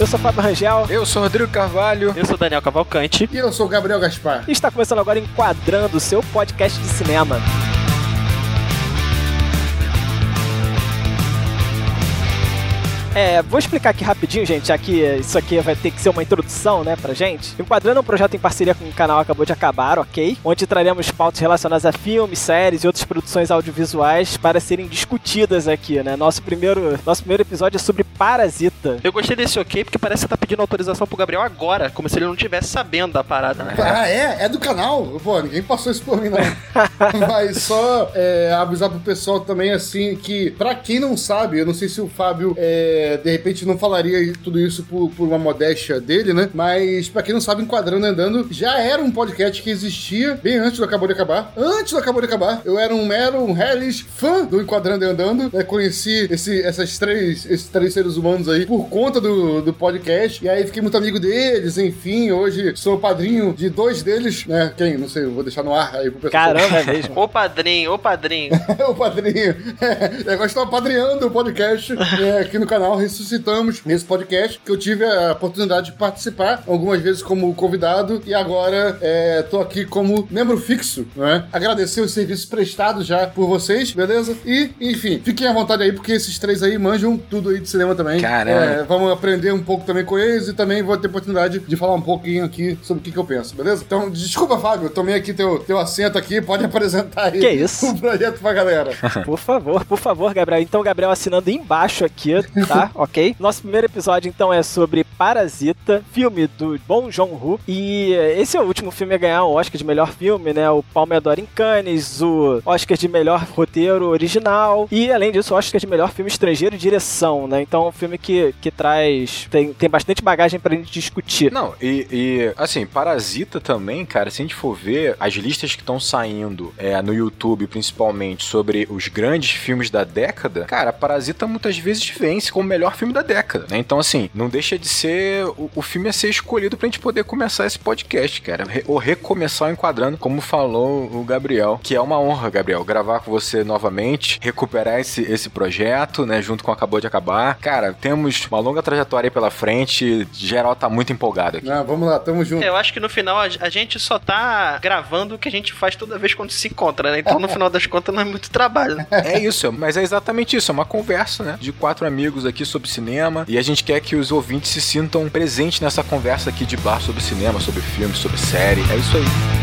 Eu sou Fábio Rangel. Eu sou Rodrigo Carvalho. Eu sou Daniel Cavalcante. E eu sou o Gabriel Gaspar. E está começando agora Enquadrando, o seu podcast de cinema. É, vou explicar aqui rapidinho, gente, já que isso aqui vai ter que ser uma introdução, né, pra gente. Enquadrando é um projeto em parceria com o canal Acabou de Acabar, ok? Onde traremos pautas relacionadas a filmes, séries e outras produções audiovisuais para serem discutidas aqui, né? Nosso primeiro, nosso primeiro episódio é sobre Parasita. Eu gostei desse ok porque parece que você tá pedindo autorização pro Gabriel agora, como se ele não tivesse sabendo da parada, né? Ah, é? É do canal? Pô, ninguém passou isso por mim, não. Mas só é, avisar pro pessoal também, assim, que pra quem não sabe, eu não sei se o Fábio é, de repente não falaria tudo isso por, por, uma modéstia dele, né? Mas pra quem não sabe, Enquadrando Andando já era um podcast que existia bem antes do Acabou de Acabar. Antes do Acabou de Acabar, eu era um mero, um hellish fã do Enquadrando Andando. Né? Conheci esse, essas três, esses três seres humanos aí por conta do, do podcast. E aí fiquei muito amigo deles, enfim. Hoje sou padrinho de dois deles, né? Quem? Não sei, vou deixar no ar aí pro pessoal. Caramba, é mesmo. ô padrinho, ô padrinho. o padrinho. É, agora estou padrinhando o podcast é, aqui no canal canal ressuscitamos nesse podcast, que eu tive a oportunidade de participar algumas vezes como convidado e agora é, tô aqui como membro fixo, né? Agradecer os serviços prestados já por vocês, beleza? E, enfim, fiquem à vontade aí, porque esses três aí manjam tudo aí de cinema também. Caramba. É, vamos aprender um pouco também com eles e também vou ter oportunidade de falar um pouquinho aqui sobre o que, que eu penso, beleza? Então, desculpa, Fábio, eu tomei aqui teu, teu assento aqui, pode apresentar aí que isso? o projeto pra galera. por favor, por favor, Gabriel. Então, Gabriel assinando embaixo aqui, tá? ok? Nosso primeiro episódio, então, é sobre Parasita, filme do Bong Joon-ho. E esse é o último filme a ganhar o Oscar de melhor filme, né? O Palme d'Or em Cannes, o Oscar de melhor roteiro original e, além disso, o Oscar de melhor filme estrangeiro e direção, né? Então, é um filme que, que traz... Tem, tem bastante bagagem pra gente discutir. Não, e, e assim, Parasita também, cara, se a gente for ver as listas que estão saindo é, no YouTube, principalmente, sobre os grandes filmes da década, cara, Parasita muitas vezes vence como melhor filme da década, né? Então, assim, não deixa de ser o, o filme a ser escolhido pra gente poder começar esse podcast, cara. Re, ou recomeçar o enquadrando, como falou o Gabriel, que é uma honra, Gabriel, gravar com você novamente, recuperar esse, esse projeto, né? Junto com Acabou de Acabar. Cara, temos uma longa trajetória aí pela frente, geral tá muito empolgado aqui. Ah, vamos lá, tamo junto. É, eu acho que no final a, a, gente só tá gravando o que a gente faz toda vez quando se encontra, né? Então, no final das contas, não é muito trabalho. Né? É isso, mas é exatamente isso, é uma conversa, né? De quatro amigos aqui sobre cinema e a gente quer que os ouvintes se sintam presentes nessa conversa aqui de bar sobre cinema, sobre filme, sobre série. É isso aí.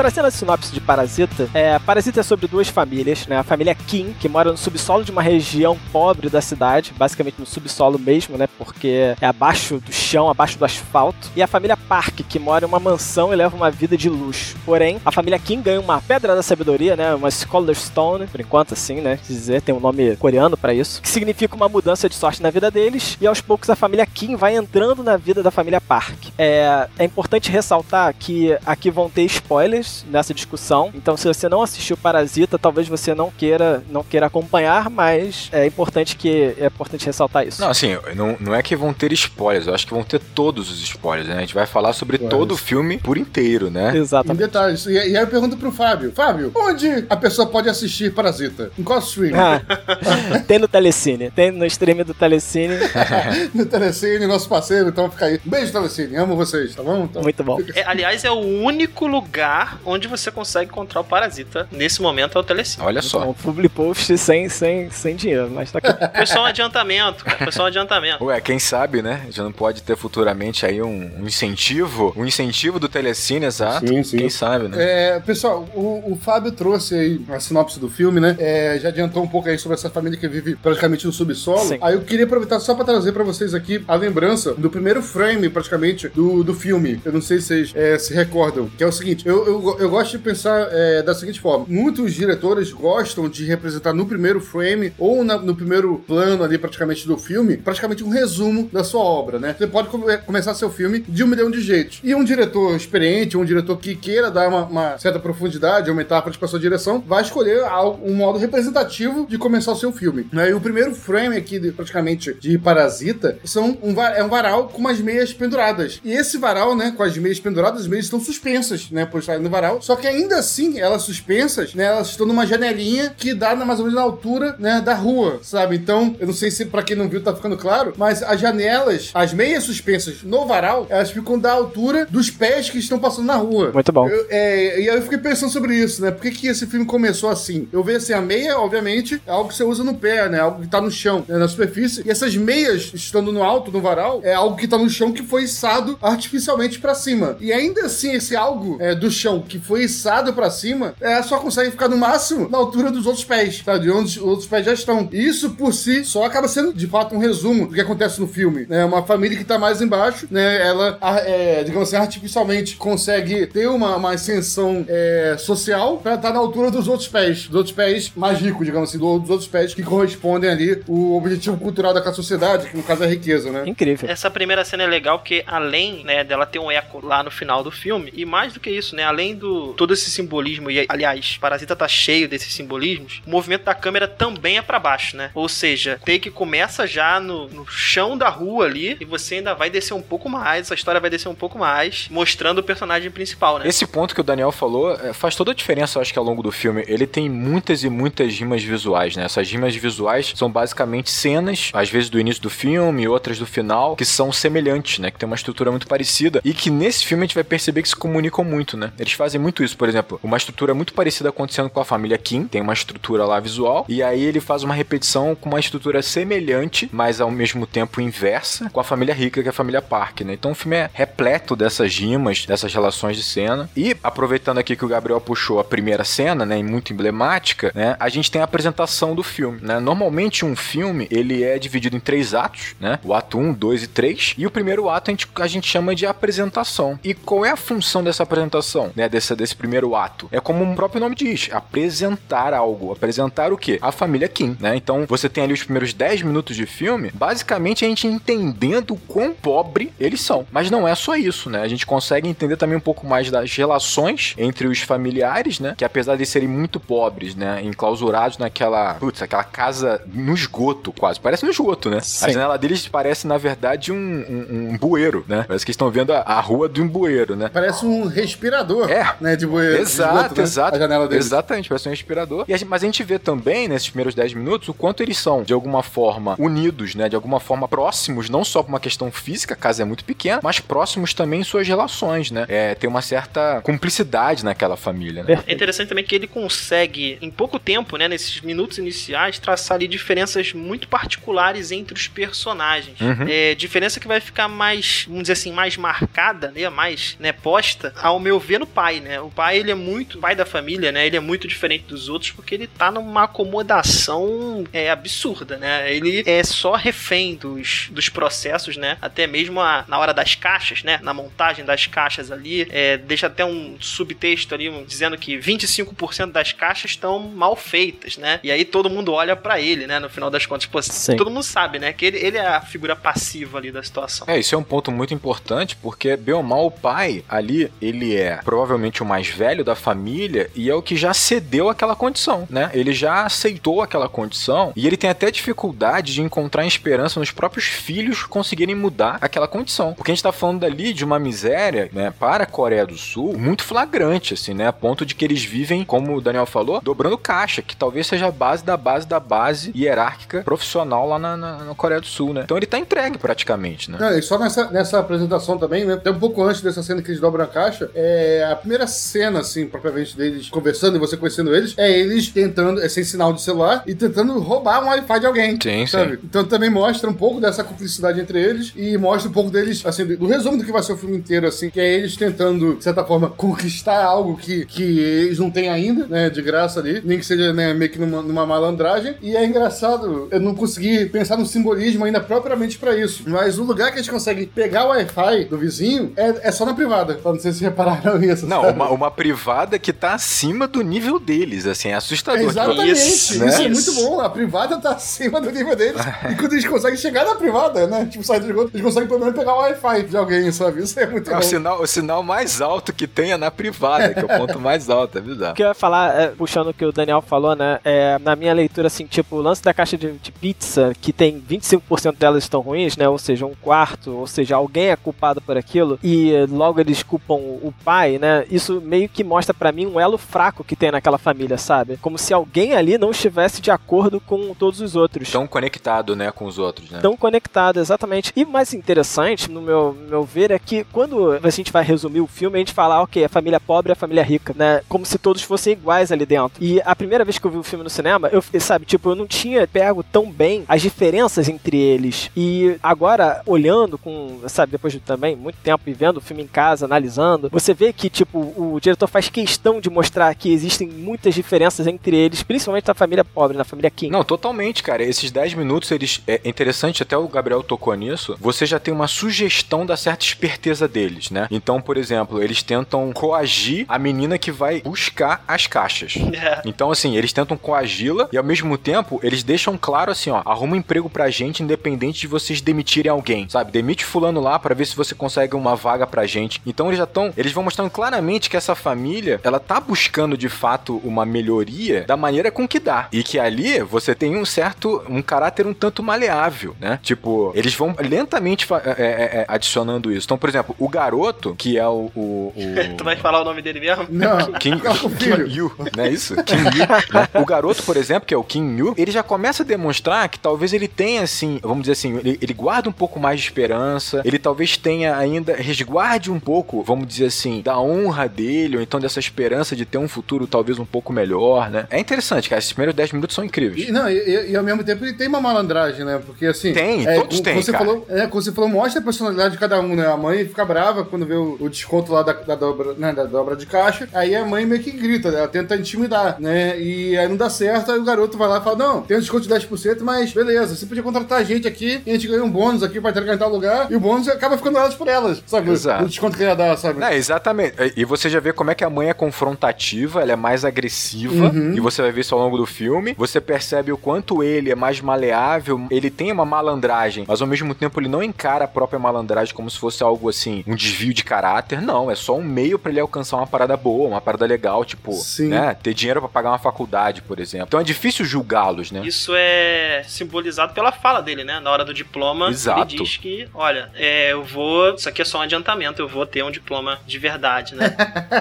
Trazendo a sinopse de Parasita, é, Parasita é sobre duas famílias, né? A família Kim, que mora no subsolo de uma região pobre da cidade, basicamente no subsolo mesmo, né? Porque é abaixo do chão, abaixo do asfalto. E a família Park, que mora em uma mansão e leva uma vida de luxo. Porém, a família Kim ganha uma pedra da sabedoria, né? Uma Scholar Stone, por enquanto assim, né? Dizer, tem um nome coreano para isso, que significa uma mudança de sorte na vida deles. E aos poucos a família Kim vai entrando na vida da família Park. É, é importante ressaltar que aqui vão ter spoilers nessa discussão. Então, se você não assistiu Parasita, talvez você não queira não queira acompanhar, mas é importante que é importante ressaltar isso. Não, assim, não, não é que vão ter spoilers, eu acho que vão ter todos os spoilers, né? A gente vai falar sobre todo o filme por inteiro, né? Exatamente. Em detalhes. E, e aí eu pergunto pro Fábio: Fábio, onde a pessoa pode assistir Parasita? Em qual stream? Ah, tem no Telecine, tem no stream do Telecine. no Telecine, nosso parceiro, então fica aí. Beijo, Telecine, amo vocês, tá bom? Então, Muito bom. É, aliás, é o único lugar onde você consegue encontrar o Parasita nesse momento é o Telecine. Olha só. Um public post sem, sem, sem dinheiro, mas tá aqui. Foi só um adiantamento, cara. Foi só um adiantamento. Ué, quem sabe, né? Já não pode ter futuramente aí um, um incentivo, um incentivo do Telecine, exato. Sim, sim. Quem sabe, né? É, pessoal, o, o Fábio trouxe aí a sinopse do filme, né? É, já adiantou um pouco aí sobre essa família que vive praticamente no subsolo. Sim. Aí eu queria aproveitar só pra trazer pra vocês aqui a lembrança do primeiro frame, praticamente, do, do filme. Eu não sei se vocês é, se recordam, que é o seguinte, eu, eu, eu gosto de pensar é, da seguinte forma: muitos diretores gostam de representar no primeiro frame ou na, no primeiro plano ali, praticamente do filme, praticamente um resumo da sua obra, né? Você pode come começar seu filme de um milhão de jeitos. E um diretor experiente, um diretor que queira dar uma, uma certa profundidade, aumentar a participação de direção, vai escolher um modo representativo de começar o seu filme. Né? E o primeiro frame aqui, de, praticamente, de Parasita, são um, é um varal com umas meias penduradas. E esse varal, né, com as meias penduradas, as meias estão suspensas, né, por estar no varal varal. Só que ainda assim, elas suspensas, né? Elas estão numa janelinha que dá na, mais ou menos na altura, né? Da rua, sabe? Então, eu não sei se pra quem não viu tá ficando claro, mas as janelas, as meias suspensas no varal, elas ficam da altura dos pés que estão passando na rua. Muito bom. Eu, é, e aí eu fiquei pensando sobre isso, né? Por que, que esse filme começou assim? Eu vejo assim, a meia, obviamente, é algo que você usa no pé, né? Algo que tá no chão, né? na superfície. E essas meias, estando no alto, no varal, é algo que tá no chão que foi içado artificialmente para cima. E ainda assim, esse algo é, do chão que foi içado para cima, é, só consegue ficar no máximo na altura dos outros pés, tá? De onde os outros pés já estão. E isso por si só acaba sendo, de fato, um resumo do que acontece no filme. Né? Uma família que tá mais embaixo, né? Ela, é, digamos assim, artificialmente consegue ter uma, uma ascensão é, social para estar tá na altura dos outros pés. Dos outros pés mais ricos, digamos assim, dos outros pés que correspondem ali o objetivo cultural daquela sociedade, que no caso é a riqueza, né? Incrível. Essa primeira cena é legal porque além, né, dela ter um eco lá no final do filme, e mais do que isso, né, além do todo esse simbolismo, e aliás, Parasita tá cheio desses simbolismos, o movimento da câmera também é para baixo, né? Ou seja, take começa já no, no chão da rua ali, e você ainda vai descer um pouco mais, a história vai descer um pouco mais, mostrando o personagem principal, né? Esse ponto que o Daniel falou é, faz toda a diferença, eu acho que ao longo do filme. Ele tem muitas e muitas rimas visuais, né? Essas rimas visuais são basicamente cenas, às vezes do início do filme, outras do final, que são semelhantes, né? Que tem uma estrutura muito parecida e que nesse filme a gente vai perceber que se comunicam muito, né? Eles fazem muito isso, por exemplo, uma estrutura muito parecida acontecendo com a família Kim, tem uma estrutura lá visual, e aí ele faz uma repetição com uma estrutura semelhante, mas ao mesmo tempo inversa, com a família rica, que é a família Park, né? Então o filme é repleto dessas rimas, dessas relações de cena. E aproveitando aqui que o Gabriel puxou a primeira cena, né, muito emblemática, né? A gente tem a apresentação do filme, né? Normalmente um filme, ele é dividido em três atos, né? O ato 1, 2 e 3. E o primeiro ato a gente, a gente chama de apresentação. E qual é a função dessa apresentação, né? Desse, desse primeiro ato? É como o próprio nome diz, apresentar algo. Apresentar o quê? A família Kim, né? Então você tem ali os primeiros 10 minutos de filme, basicamente a gente entendendo o quão pobre eles são. Mas não é só isso, né? A gente consegue entender também um pouco mais das relações entre os familiares, né? Que apesar de serem muito pobres, né? Enclausurados naquela, putz, aquela casa no esgoto quase. Parece no esgoto, né? Sim. A janela deles parece, na verdade, um, um, um bueiro, né? Parece que estão vendo a, a, rua de um bueiro, né? Parece um respirador, é. Né? De bueiro. Exato, esgoto, né? exato. A janela deles. Exatamente, parece um respirador. E a gente, mas a gente vê também, nesses primeiros 10 minutos, o quanto eles são, de alguma forma, unidos, né? De alguma forma próximos, não só por uma questão física, a casa é muito pequena, mas próximos também em suas relações, né? É, tem uma certa cumplicidade naquela família, né? É interessante também que ele consegue, em pouco tempo, né? Nesses minutos iniciais, traçar ali diferenças muito particulares entre os personagens. Uhum. É, diferença que vai ficar mais, vamos dizer assim, mais marcada, né? Mais, né? Posta, ao meu ver, no pai, né? O pai, ele é muito, pai da família, né? Ele é muito diferente dos outros porque ele tá numa acomodação é, absurda, né? Ele é só refém dos, dos processos, né? Até mesmo a, na hora das caixas, né? Na montagem das caixas ali, é, deixa até um subtexto ali um, dizendo que 25% das caixas estão mal feitas, né? E aí todo mundo olha para ele, né? No final das contas, pô, Sim. todo mundo sabe, né? Que ele, ele é a figura passiva ali da situação. É, isso é um ponto muito importante, porque, bem ou mal, o pai ali, ele é provavelmente o mais velho da família e é o que já cedeu aquela condição, né? Ele já aceitou aquela condição e ele tem até dificuldade de encontrar esperança nos próprios filhos conseguirem mudar aquela condição. Porque a gente tá falando ali de uma miséria, né, para a Coreia do Sul, muito flagrante, assim, né? A ponto de que eles vivem, como o Daniel falou, dobrando caixa, que talvez seja a base da base da base hierárquica profissional lá na, na, na Coreia do Sul, né? Então ele tá entregue praticamente, né? Não, e só nessa, nessa apresentação também, né? Até um pouco antes dessa cena que eles dobram a caixa, é a primeira cena, assim, propriamente deles conversando e você conhecendo eles, é eles tentando, é sem sinal de celular, e tentando roubar um Wi-Fi de alguém. Sim, sabe? sim. Então também mostra um pouco dessa cumplicidade entre eles e mostra um pouco deles, assim, do resumo do que vai ser o filme inteiro, assim, que é eles tentando, de certa forma, conquistar algo que, que eles não têm ainda, né, de graça ali, nem que seja, né, meio que numa, numa malandragem. E é engraçado, eu não consegui pensar no simbolismo ainda propriamente pra isso, mas o lugar que a gente consegue pegar o Wi-Fi do vizinho é, é só na privada. Não sei se repararam isso. Não, uma, uma privada que tá acima do nível deles, assim, é assustador. Exatamente, Isso, isso, né? é muito bom. A privada tá acima do nível deles. e quando eles conseguem chegar na privada, né? Tipo, sair do esgoto, eles conseguem pelo menos pegar o Wi-Fi de alguém, sabe? Isso é muito É bom. o sinal, o sinal mais alto que tem é na privada, que é o ponto mais alto, é O bizarro. que eu ia falar, é, puxando o que o Daniel falou, né? É, na minha leitura, assim, tipo, o lance da caixa de, de pizza, que tem 25% delas estão ruins, né? Ou seja, um quarto, ou seja, alguém é culpado por aquilo, e logo eles culpam o pai, né? Né? Isso meio que mostra para mim um elo fraco que tem naquela família, sabe? Como se alguém ali não estivesse de acordo com todos os outros. Tão conectado, né, com os outros, né? Tão conectado, exatamente. E mais interessante, no meu, meu ver, é que quando a gente vai resumir o filme, a gente fala, ah, ok, a família pobre e a família rica, né? Como se todos fossem iguais ali dentro. E a primeira vez que eu vi o filme no cinema, eu, sabe, tipo, eu não tinha pego tão bem as diferenças entre eles. E agora, olhando com, sabe, depois de também muito tempo vivendo o filme em casa, analisando, você vê que, tipo, o diretor faz questão de mostrar que existem muitas diferenças entre eles, principalmente na família pobre, na família King. Não, totalmente, cara. Esses 10 minutos, eles. É interessante, até o Gabriel tocou nisso. Você já tem uma sugestão da certa esperteza deles, né? Então, por exemplo, eles tentam coagir a menina que vai buscar as caixas. É. Então, assim, eles tentam coagi-la e ao mesmo tempo eles deixam claro assim, ó, arruma um emprego pra gente independente de vocês demitirem alguém, sabe? Demite fulano lá para ver se você consegue uma vaga pra gente. Então eles já estão, eles vão mostrando claramente que essa família, ela tá buscando de fato uma melhoria da maneira com que dá. E que ali você tem um certo, um caráter um tanto maleável, né? Tipo, eles vão lentamente é, é, é, adicionando isso. Então, por exemplo, o garoto, que é o. o, o... tu vai falar o nome dele mesmo? Não. Kim, Kim Yu, não é isso? Kim Yu. Né? O garoto, por exemplo, que é o Kim Yu, ele já começa a demonstrar que talvez ele tenha, assim, vamos dizer assim, ele, ele guarda um pouco mais de esperança, ele talvez tenha ainda, resguarde um pouco, vamos dizer assim, da honra dele, ou então dessa esperança de ter um futuro talvez um pouco melhor, né? É interessante, cara. Esses primeiros 10 minutos são incríveis. E, não, e, e, ao mesmo tempo ele tem uma malandragem, né? Porque assim. Tem, é, todos têm. Você cara. falou, é, como você falou, mostra a personalidade de cada um, né? A mãe fica brava quando vê o, o desconto lá da, da, dobra, né? da dobra de caixa. Aí a mãe meio que grita, né? Ela tenta intimidar, né? E aí não dá certo, aí o garoto vai lá e fala: Não, tem um desconto de 10%, mas beleza, você podia contratar a gente aqui e a gente ganha um bônus aqui pra entregar em tal lugar, e o bônus acaba ficando elas por elas, sabe? Exato. O desconto que ia dar, sabe? É, exatamente. E você já vê como é que a mãe é confrontativa, ela é mais agressiva, uhum. e você vai ver isso ao longo do filme. Você percebe o quanto ele é mais maleável, ele tem uma malandragem, mas ao mesmo tempo ele não encara a própria malandragem como se fosse algo assim, um desvio de caráter. Não, é só um meio para ele alcançar uma parada boa, uma parada legal, tipo, Sim. né? Ter dinheiro para pagar uma faculdade, por exemplo. Então é difícil julgá-los, né? Isso é simbolizado pela fala dele, né? Na hora do diploma, Exato. ele diz que, olha, é, eu vou. Isso aqui é só um adiantamento, eu vou ter um diploma de verdade, né?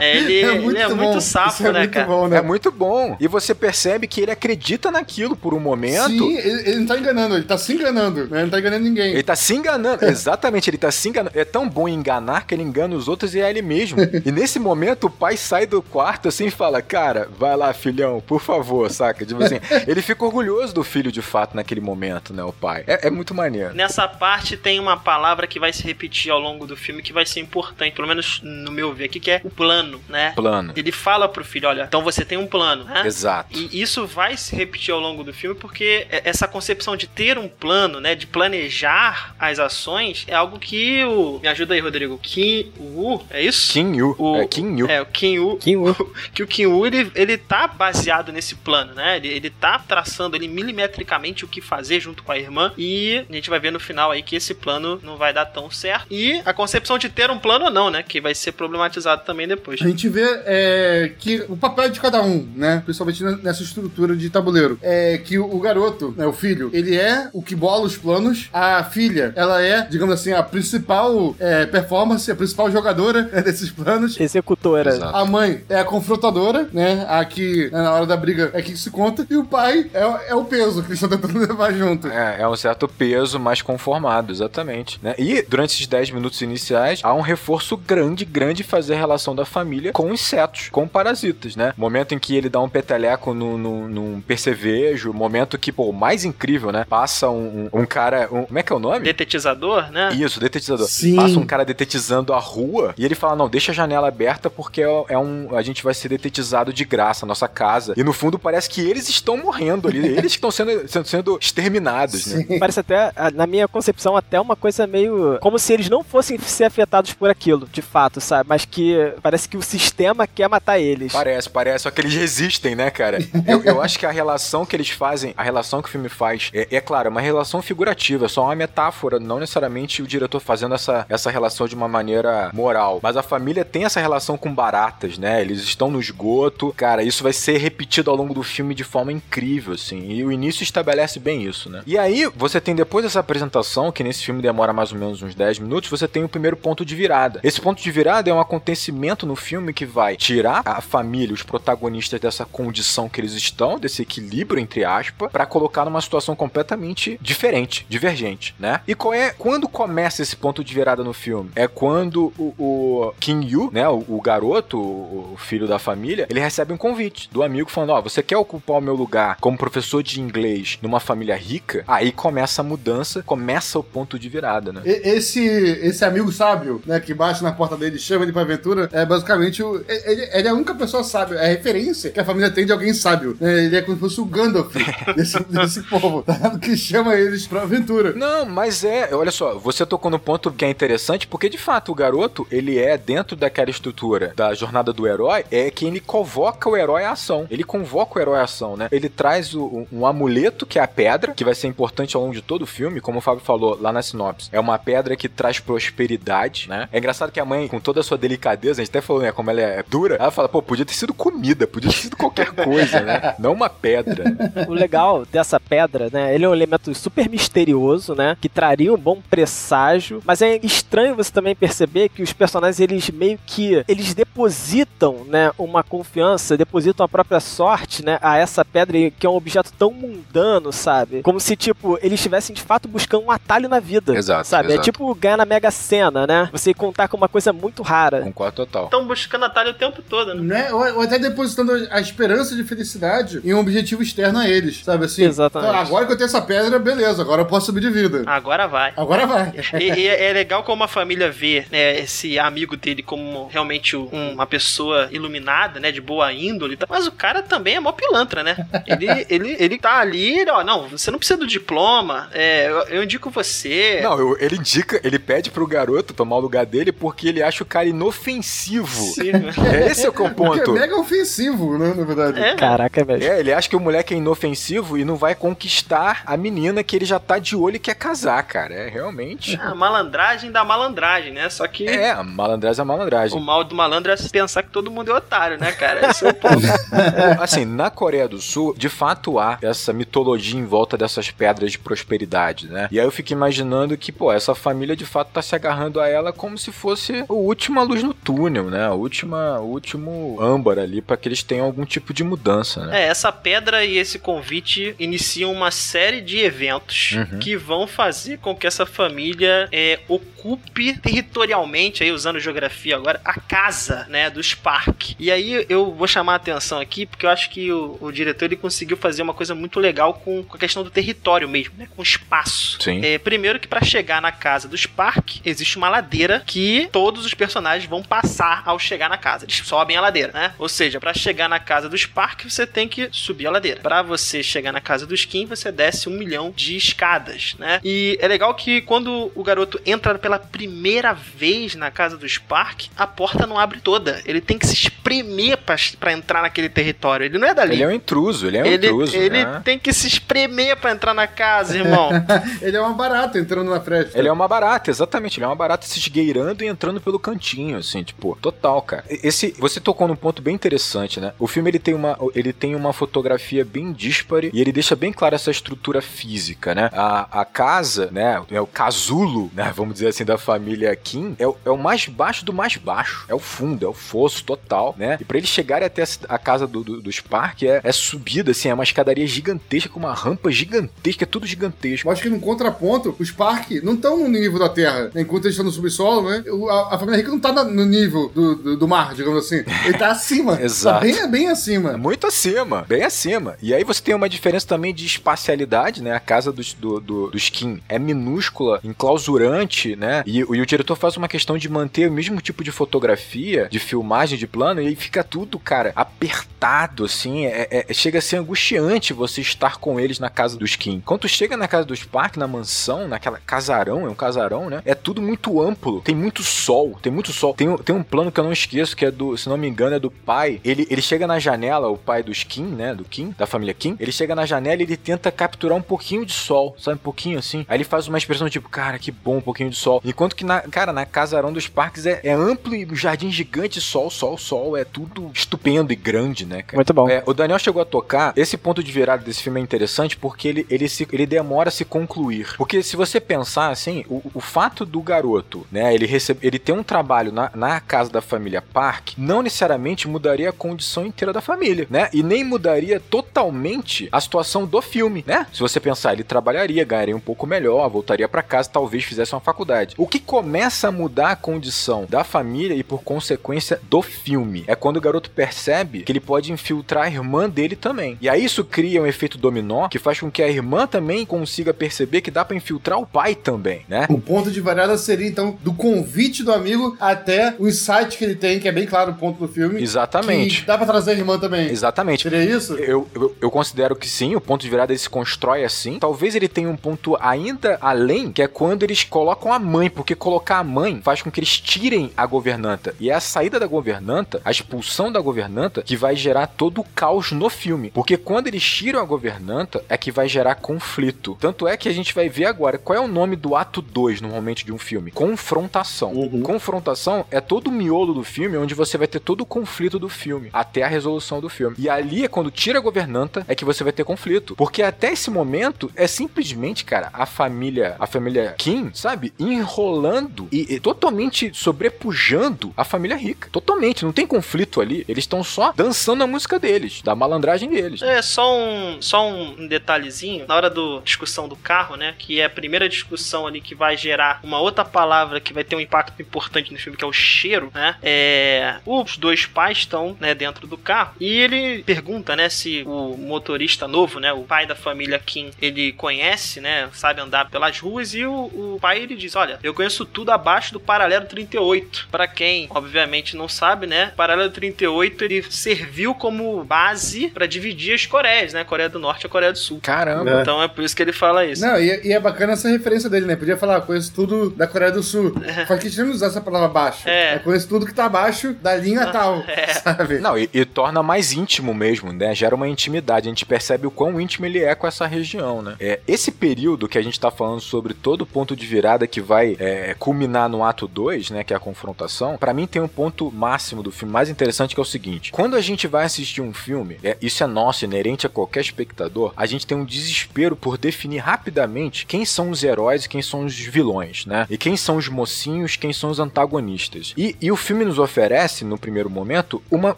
É, ele é muito, ele é muito sapo, é né, muito cara? Bom, né? É muito bom. E você percebe que ele acredita naquilo por um momento. Sim, ele, ele não tá enganando, ele tá se enganando, né? Ele não tá enganando ninguém. Ele tá se enganando, exatamente, ele tá se enganando. É tão bom enganar que ele engana os outros e é ele mesmo. e nesse momento o pai sai do quarto assim e fala: Cara, vai lá, filhão, por favor, saca? Tipo assim, ele fica orgulhoso do filho de fato naquele momento, né? O pai. É, é muito maneiro. Nessa parte tem uma palavra que vai se repetir ao longo do filme que vai ser importante, pelo menos no meu ver aqui, que é o plano, né? Plano. Ele fala pro filho: Olha, então você tem um plano, né? Exato. E isso vai se repetir ao longo do filme porque essa concepção de ter um plano, né? De planejar as ações é algo que o. Me ajuda aí, Rodrigo. Kim Woo, é isso? Kim Woo. O... É Kim Woo. É, o Kim Woo. Kim Woo. que o Kim Woo, ele, ele tá baseado nesse plano, né? Ele, ele tá traçando ali milimetricamente o que fazer junto com a irmã e a gente vai ver no final aí que esse plano não vai dar tão certo. E a concepção de ter um plano ou não, né? Que vai ser problematizado também depois. A gente vê é, que o papel de cada um, né? Principalmente nessa estrutura de tabuleiro. É que o garoto, né, o filho, ele é o que bola os planos. A filha, ela é, digamos assim, a principal é, performance, a principal jogadora né, desses planos. Executora. Exato. A mãe é a confrontadora, né? A que né, na hora da briga é que se conta. E o pai é, é o peso que eles estão tentando levar junto. É, é um certo peso mais conformado, exatamente. Né? E durante esses 10 minutos iniciais, há um reforço grande, grande fazer a relação da família com insetos, com parasitas, né? Momento em que ele dá um peteleco no, no, num percevejo, momento que, pô, o mais incrível, né? Passa um, um, cara. Um, como é que é o nome? Detetizador, né? Isso, detetizador. Sim. Passa um cara detetizando a rua e ele fala: não, deixa a janela aberta porque é, é um. A gente vai ser detetizado de graça, a nossa casa. E no fundo parece que eles estão morrendo ali. Eles estão sendo, sendo, sendo exterminados, né? Parece até, na minha concepção, até uma coisa meio. Como se eles não fossem ser afetados por aquilo, de fato, sabe? Mas que parece que o sistema quer matar eles. Parece, parece. Só que eles resistem, né, cara? Eu, eu acho que a relação que eles fazem, a relação que o filme faz, é, é claro, é uma relação figurativa, é só uma metáfora, não necessariamente o diretor fazendo essa, essa relação de uma maneira moral. Mas a família tem essa relação com baratas, né? Eles estão no esgoto. Cara, isso vai ser repetido ao longo do filme de forma incrível, assim. E o início estabelece bem isso, né? E aí, você tem depois dessa apresentação, que nesse filme demora mais ou menos uns 10 minutos, você tem o primeiro ponto de virada. Esse ponto de virada é um acontecimento acontecimento no filme que vai tirar a família, os protagonistas dessa condição que eles estão, desse equilíbrio, entre aspas, para colocar numa situação completamente diferente, divergente, né? E qual é, quando começa esse ponto de virada no filme? É quando o, o Kim Yu, né, o, o garoto, o, o, filho da família, ele recebe um convite do amigo falando, ó, oh, você quer ocupar o meu lugar como professor de inglês numa família rica? Aí começa a mudança, começa o ponto de virada, né? Esse, esse amigo sábio, né, que bate na porta dele, chama ele pra aventura, é basicamente o, ele, ele é a única pessoa sábia, é a referência que a família tem de alguém sábio. Né? Ele é como se fosse o Gandalf desse, desse povo, tá? que chama eles pra aventura. Não, mas é, olha só, você tocou no ponto que é interessante, porque de fato o garoto, ele é dentro daquela estrutura da jornada do herói, é quem ele convoca o herói à ação. Ele convoca o herói à ação, né? Ele traz o, um, um amuleto, que é a pedra, que vai ser importante ao longo de todo o filme, como o Fábio falou lá na sinopse. É uma pedra que traz prosperidade, né? É engraçado que a mãe, com toda a sua delicadeza, a gente até falou, né, como ela é dura, ela fala, pô, podia ter sido comida, podia ter sido qualquer coisa, né? Não uma pedra. O legal dessa pedra, né, ele é um elemento super misterioso, né, que traria um bom presságio, mas é estranho você também perceber que os personagens, eles meio que, eles depositam, né, uma confiança, depositam a própria sorte, né, a essa pedra que é um objeto tão mundano, sabe? Como se, tipo, eles estivessem de fato buscando um atalho na vida. Exato. Sabe? É exato. É tipo ganhar na Mega Sena, né? Você contar com uma coisa muito rara. Concordo total. Estão buscando atalho o tempo todo, né? né? Ou, ou, até depositando a esperança de felicidade em um objetivo externo a eles, sabe assim? Exatamente. Então, agora que eu tenho essa pedra, beleza, agora eu posso subir de vida. Agora vai. Agora vai. E, e é legal como a família vê né, esse amigo dele como realmente um, uma pessoa iluminada, né? De boa índole. Mas o cara também é mó pilantra, né? Ele, ele, ele tá ali, ó, não, você não precisa do diploma, é, eu, eu indico você. Não, eu, ele indica, ele pede pro garoto tomar o lugar dele porque ele acha o cara inofensivo. Sim. É, esse é o que é o ponto. Porque é mega ofensivo, né, na verdade. É. Caraca, velho. É, ele acha que o moleque é inofensivo e não vai conquistar a menina que ele já tá de olho e quer casar, cara. É, realmente. A malandragem da malandragem, né? Só que... É, a malandragem é a malandragem. O mal do malandro é pensar que todo mundo é otário, né, cara? Esse é o ponto. assim, na Coreia do Sul, de fato há essa mitologia em volta dessas pedras de prosperidade, né? E aí eu fico imaginando que, pô, essa família de fato tá se agarrando a ela como se fosse a última luz no túnel, né? A última, o último âmbar ali para que eles tenham algum tipo de mudança, né? É, essa pedra e esse convite iniciam uma série de eventos uhum. que vão fazer com que essa família é, ocupe territorialmente, aí usando geografia agora, a casa, né, do Spark. E aí eu vou chamar a atenção aqui porque eu acho que o, o diretor ele conseguiu fazer uma coisa muito legal com, com a questão do território mesmo, né, com espaço. Sim. É, primeiro que para chegar na casa do Spark existe uma ladeira que todos os personagens vão passar ao chegar na casa. Eles sobem a ladeira, né? Ou seja, para chegar na casa do Spark você tem que subir a ladeira. Para você chegar na casa do Skin você desce um milhão de escadas, né? E é legal que quando o garoto entra pela primeira vez na casa do Spark, a porta não abre toda. Ele tem que se espremer para entrar naquele território. Ele não é dali. Ele é um intruso, ele é um ele, intruso. Ele né? tem que se espremer para entrar na casa, irmão. ele é uma barata entrando na fresta. Ele é uma barata, exatamente. Ele é uma barata se esgueirando e entrando pelo cantinho, assim, tipo, total, cara. Esse, você tocou num ponto bem interessante, né? O filme ele tem uma, ele tem uma fotografia bem díspare e ele deixa bem clara essa estrutura física, né? A, a casa, né? É o casulo, né? Vamos dizer assim, da família Kim, é o, é o mais baixo do mais baixo. É o fundo, é o fosso total, né? E pra eles chegarem até a casa do, do, do Spark é, é subida, assim, é uma escadaria gigantesca com uma rampa gigantesca, é tudo gigantesco. Eu acho que no contraponto, os Spark não estão no nível da Terra. Né? Enquanto eles estão no subsolo, né? A, a família rica não tá no nível do, do, do, mar, digamos assim. Ele tá acima. Exato. Tá bem, bem acima. Muito acima, bem acima. E aí você tem uma diferença também de espacialidade, né? A casa do, do, do, do Skin é minúscula, enclausurante, né? E, e, o diretor faz uma questão de manter o mesmo tipo de fotografia, de filmagem de plano, e aí fica tudo, cara, apertado, assim. É, é, chega a ser angustiante você estar com eles na casa do Skin. Quando tu chega na casa do Spark, na mansão, naquela casarão, é um casarão, né? É tudo muito amplo. Tem muito sol, tem muito sol. Tem, tem um plano que eu não esqueço, que é do, se não me engano, é do pai. Ele, ele chega na janela, o pai do Skin, né? Do Kim, da família Kim. Ele chega na janela e ele tenta capturar um pouquinho de sol, sabe? Um pouquinho assim. Aí ele faz uma expressão tipo, cara, que bom, um pouquinho de sol. Enquanto que, na, cara, na casarão dos parques é, é amplo e um jardim gigante, sol, sol, sol. É tudo estupendo e grande, né, cara? Muito bom. É, o Daniel chegou a tocar. Esse ponto de virada desse filme é interessante porque ele, ele, se, ele demora a se concluir. Porque se você pensar assim, o, o fato do garoto, né, ele, recebe, ele ter um trabalho na, na a casa da família Park não necessariamente mudaria a condição inteira da família, né? E nem mudaria totalmente a situação do filme, né? Se você pensar, ele trabalharia, ganharia um pouco melhor, voltaria para casa, talvez fizesse uma faculdade. O que começa a mudar a condição da família e por consequência do filme é quando o garoto percebe que ele pode infiltrar a irmã dele também. E aí isso cria um efeito dominó que faz com que a irmã também consiga perceber que dá para infiltrar o pai também, né? O ponto de variada seria então do convite do amigo até o insight que ele tem, que é bem claro o ponto do filme. Exatamente. Dá pra trazer a irmã também. Exatamente. Seria isso? Eu, eu, eu considero que sim, o ponto de virada ele se constrói assim. Talvez ele tenha um ponto ainda além, que é quando eles colocam a mãe, porque colocar a mãe faz com que eles tirem a governanta. E é a saída da governanta, a expulsão da governanta, que vai gerar todo o caos no filme. Porque quando eles tiram a governanta, é que vai gerar conflito. Tanto é que a gente vai ver agora qual é o nome do ato 2, normalmente, de um filme: confrontação. Uhum. Confrontação é todo o miolo do filme, onde você vai ter todo o conflito do filme, até a resolução do filme. E ali é quando tira a governanta, é que você vai ter conflito. Porque até esse momento é simplesmente, cara, a família, a família Kim, sabe, enrolando e, e totalmente sobrepujando a família rica. Totalmente, não tem conflito ali. Eles estão só dançando a música deles, da malandragem deles. É, só um, só um detalhezinho. Na hora da discussão do carro, né, que é a primeira discussão ali que vai gerar uma outra palavra que vai ter um impacto importante no filme, que é o cheiro, né? É, os dois pais estão, né, dentro do carro e ele pergunta, né, se o motorista novo, né, o pai da família Kim, ele conhece, né, sabe andar pelas ruas e o, o pai ele diz, olha, eu conheço tudo abaixo do paralelo 38. Para quem, obviamente, não sabe, né, o paralelo 38 ele serviu como base para dividir as Coreias, né, Coreia do Norte e a Coreia do Sul. Caramba. É. Então é por isso que ele fala isso. Não, e, e, é bacana essa referência dele, né? Podia falar, conheço tudo da Coreia do Sul. É. Só que a gente não usar essa palavra abaixo. É. é. Conheço tudo que tá abaixo da linha ah, tal, é. sabe? Não, e, e, torna mais íntimo mesmo, né? Gera uma intimidade. A gente percebe o quão íntimo ele é com essa região, né? É, esse período que a gente tá falando sobre todo o ponto de virada que vai é, culminar no ato 2, né? Que é a confrontação, para mim tem um ponto máximo do filme mais interessante que é o seguinte: quando a gente vai assistir um filme, é, isso é nosso, inerente a qualquer espectador, a gente tem um desespero por definir rapidamente quem são os heróis e quem são os vilões, né? E quem são os mocinhos, quem são os antagonistas. E, e o filme nos oferece, no primeiro momento, uma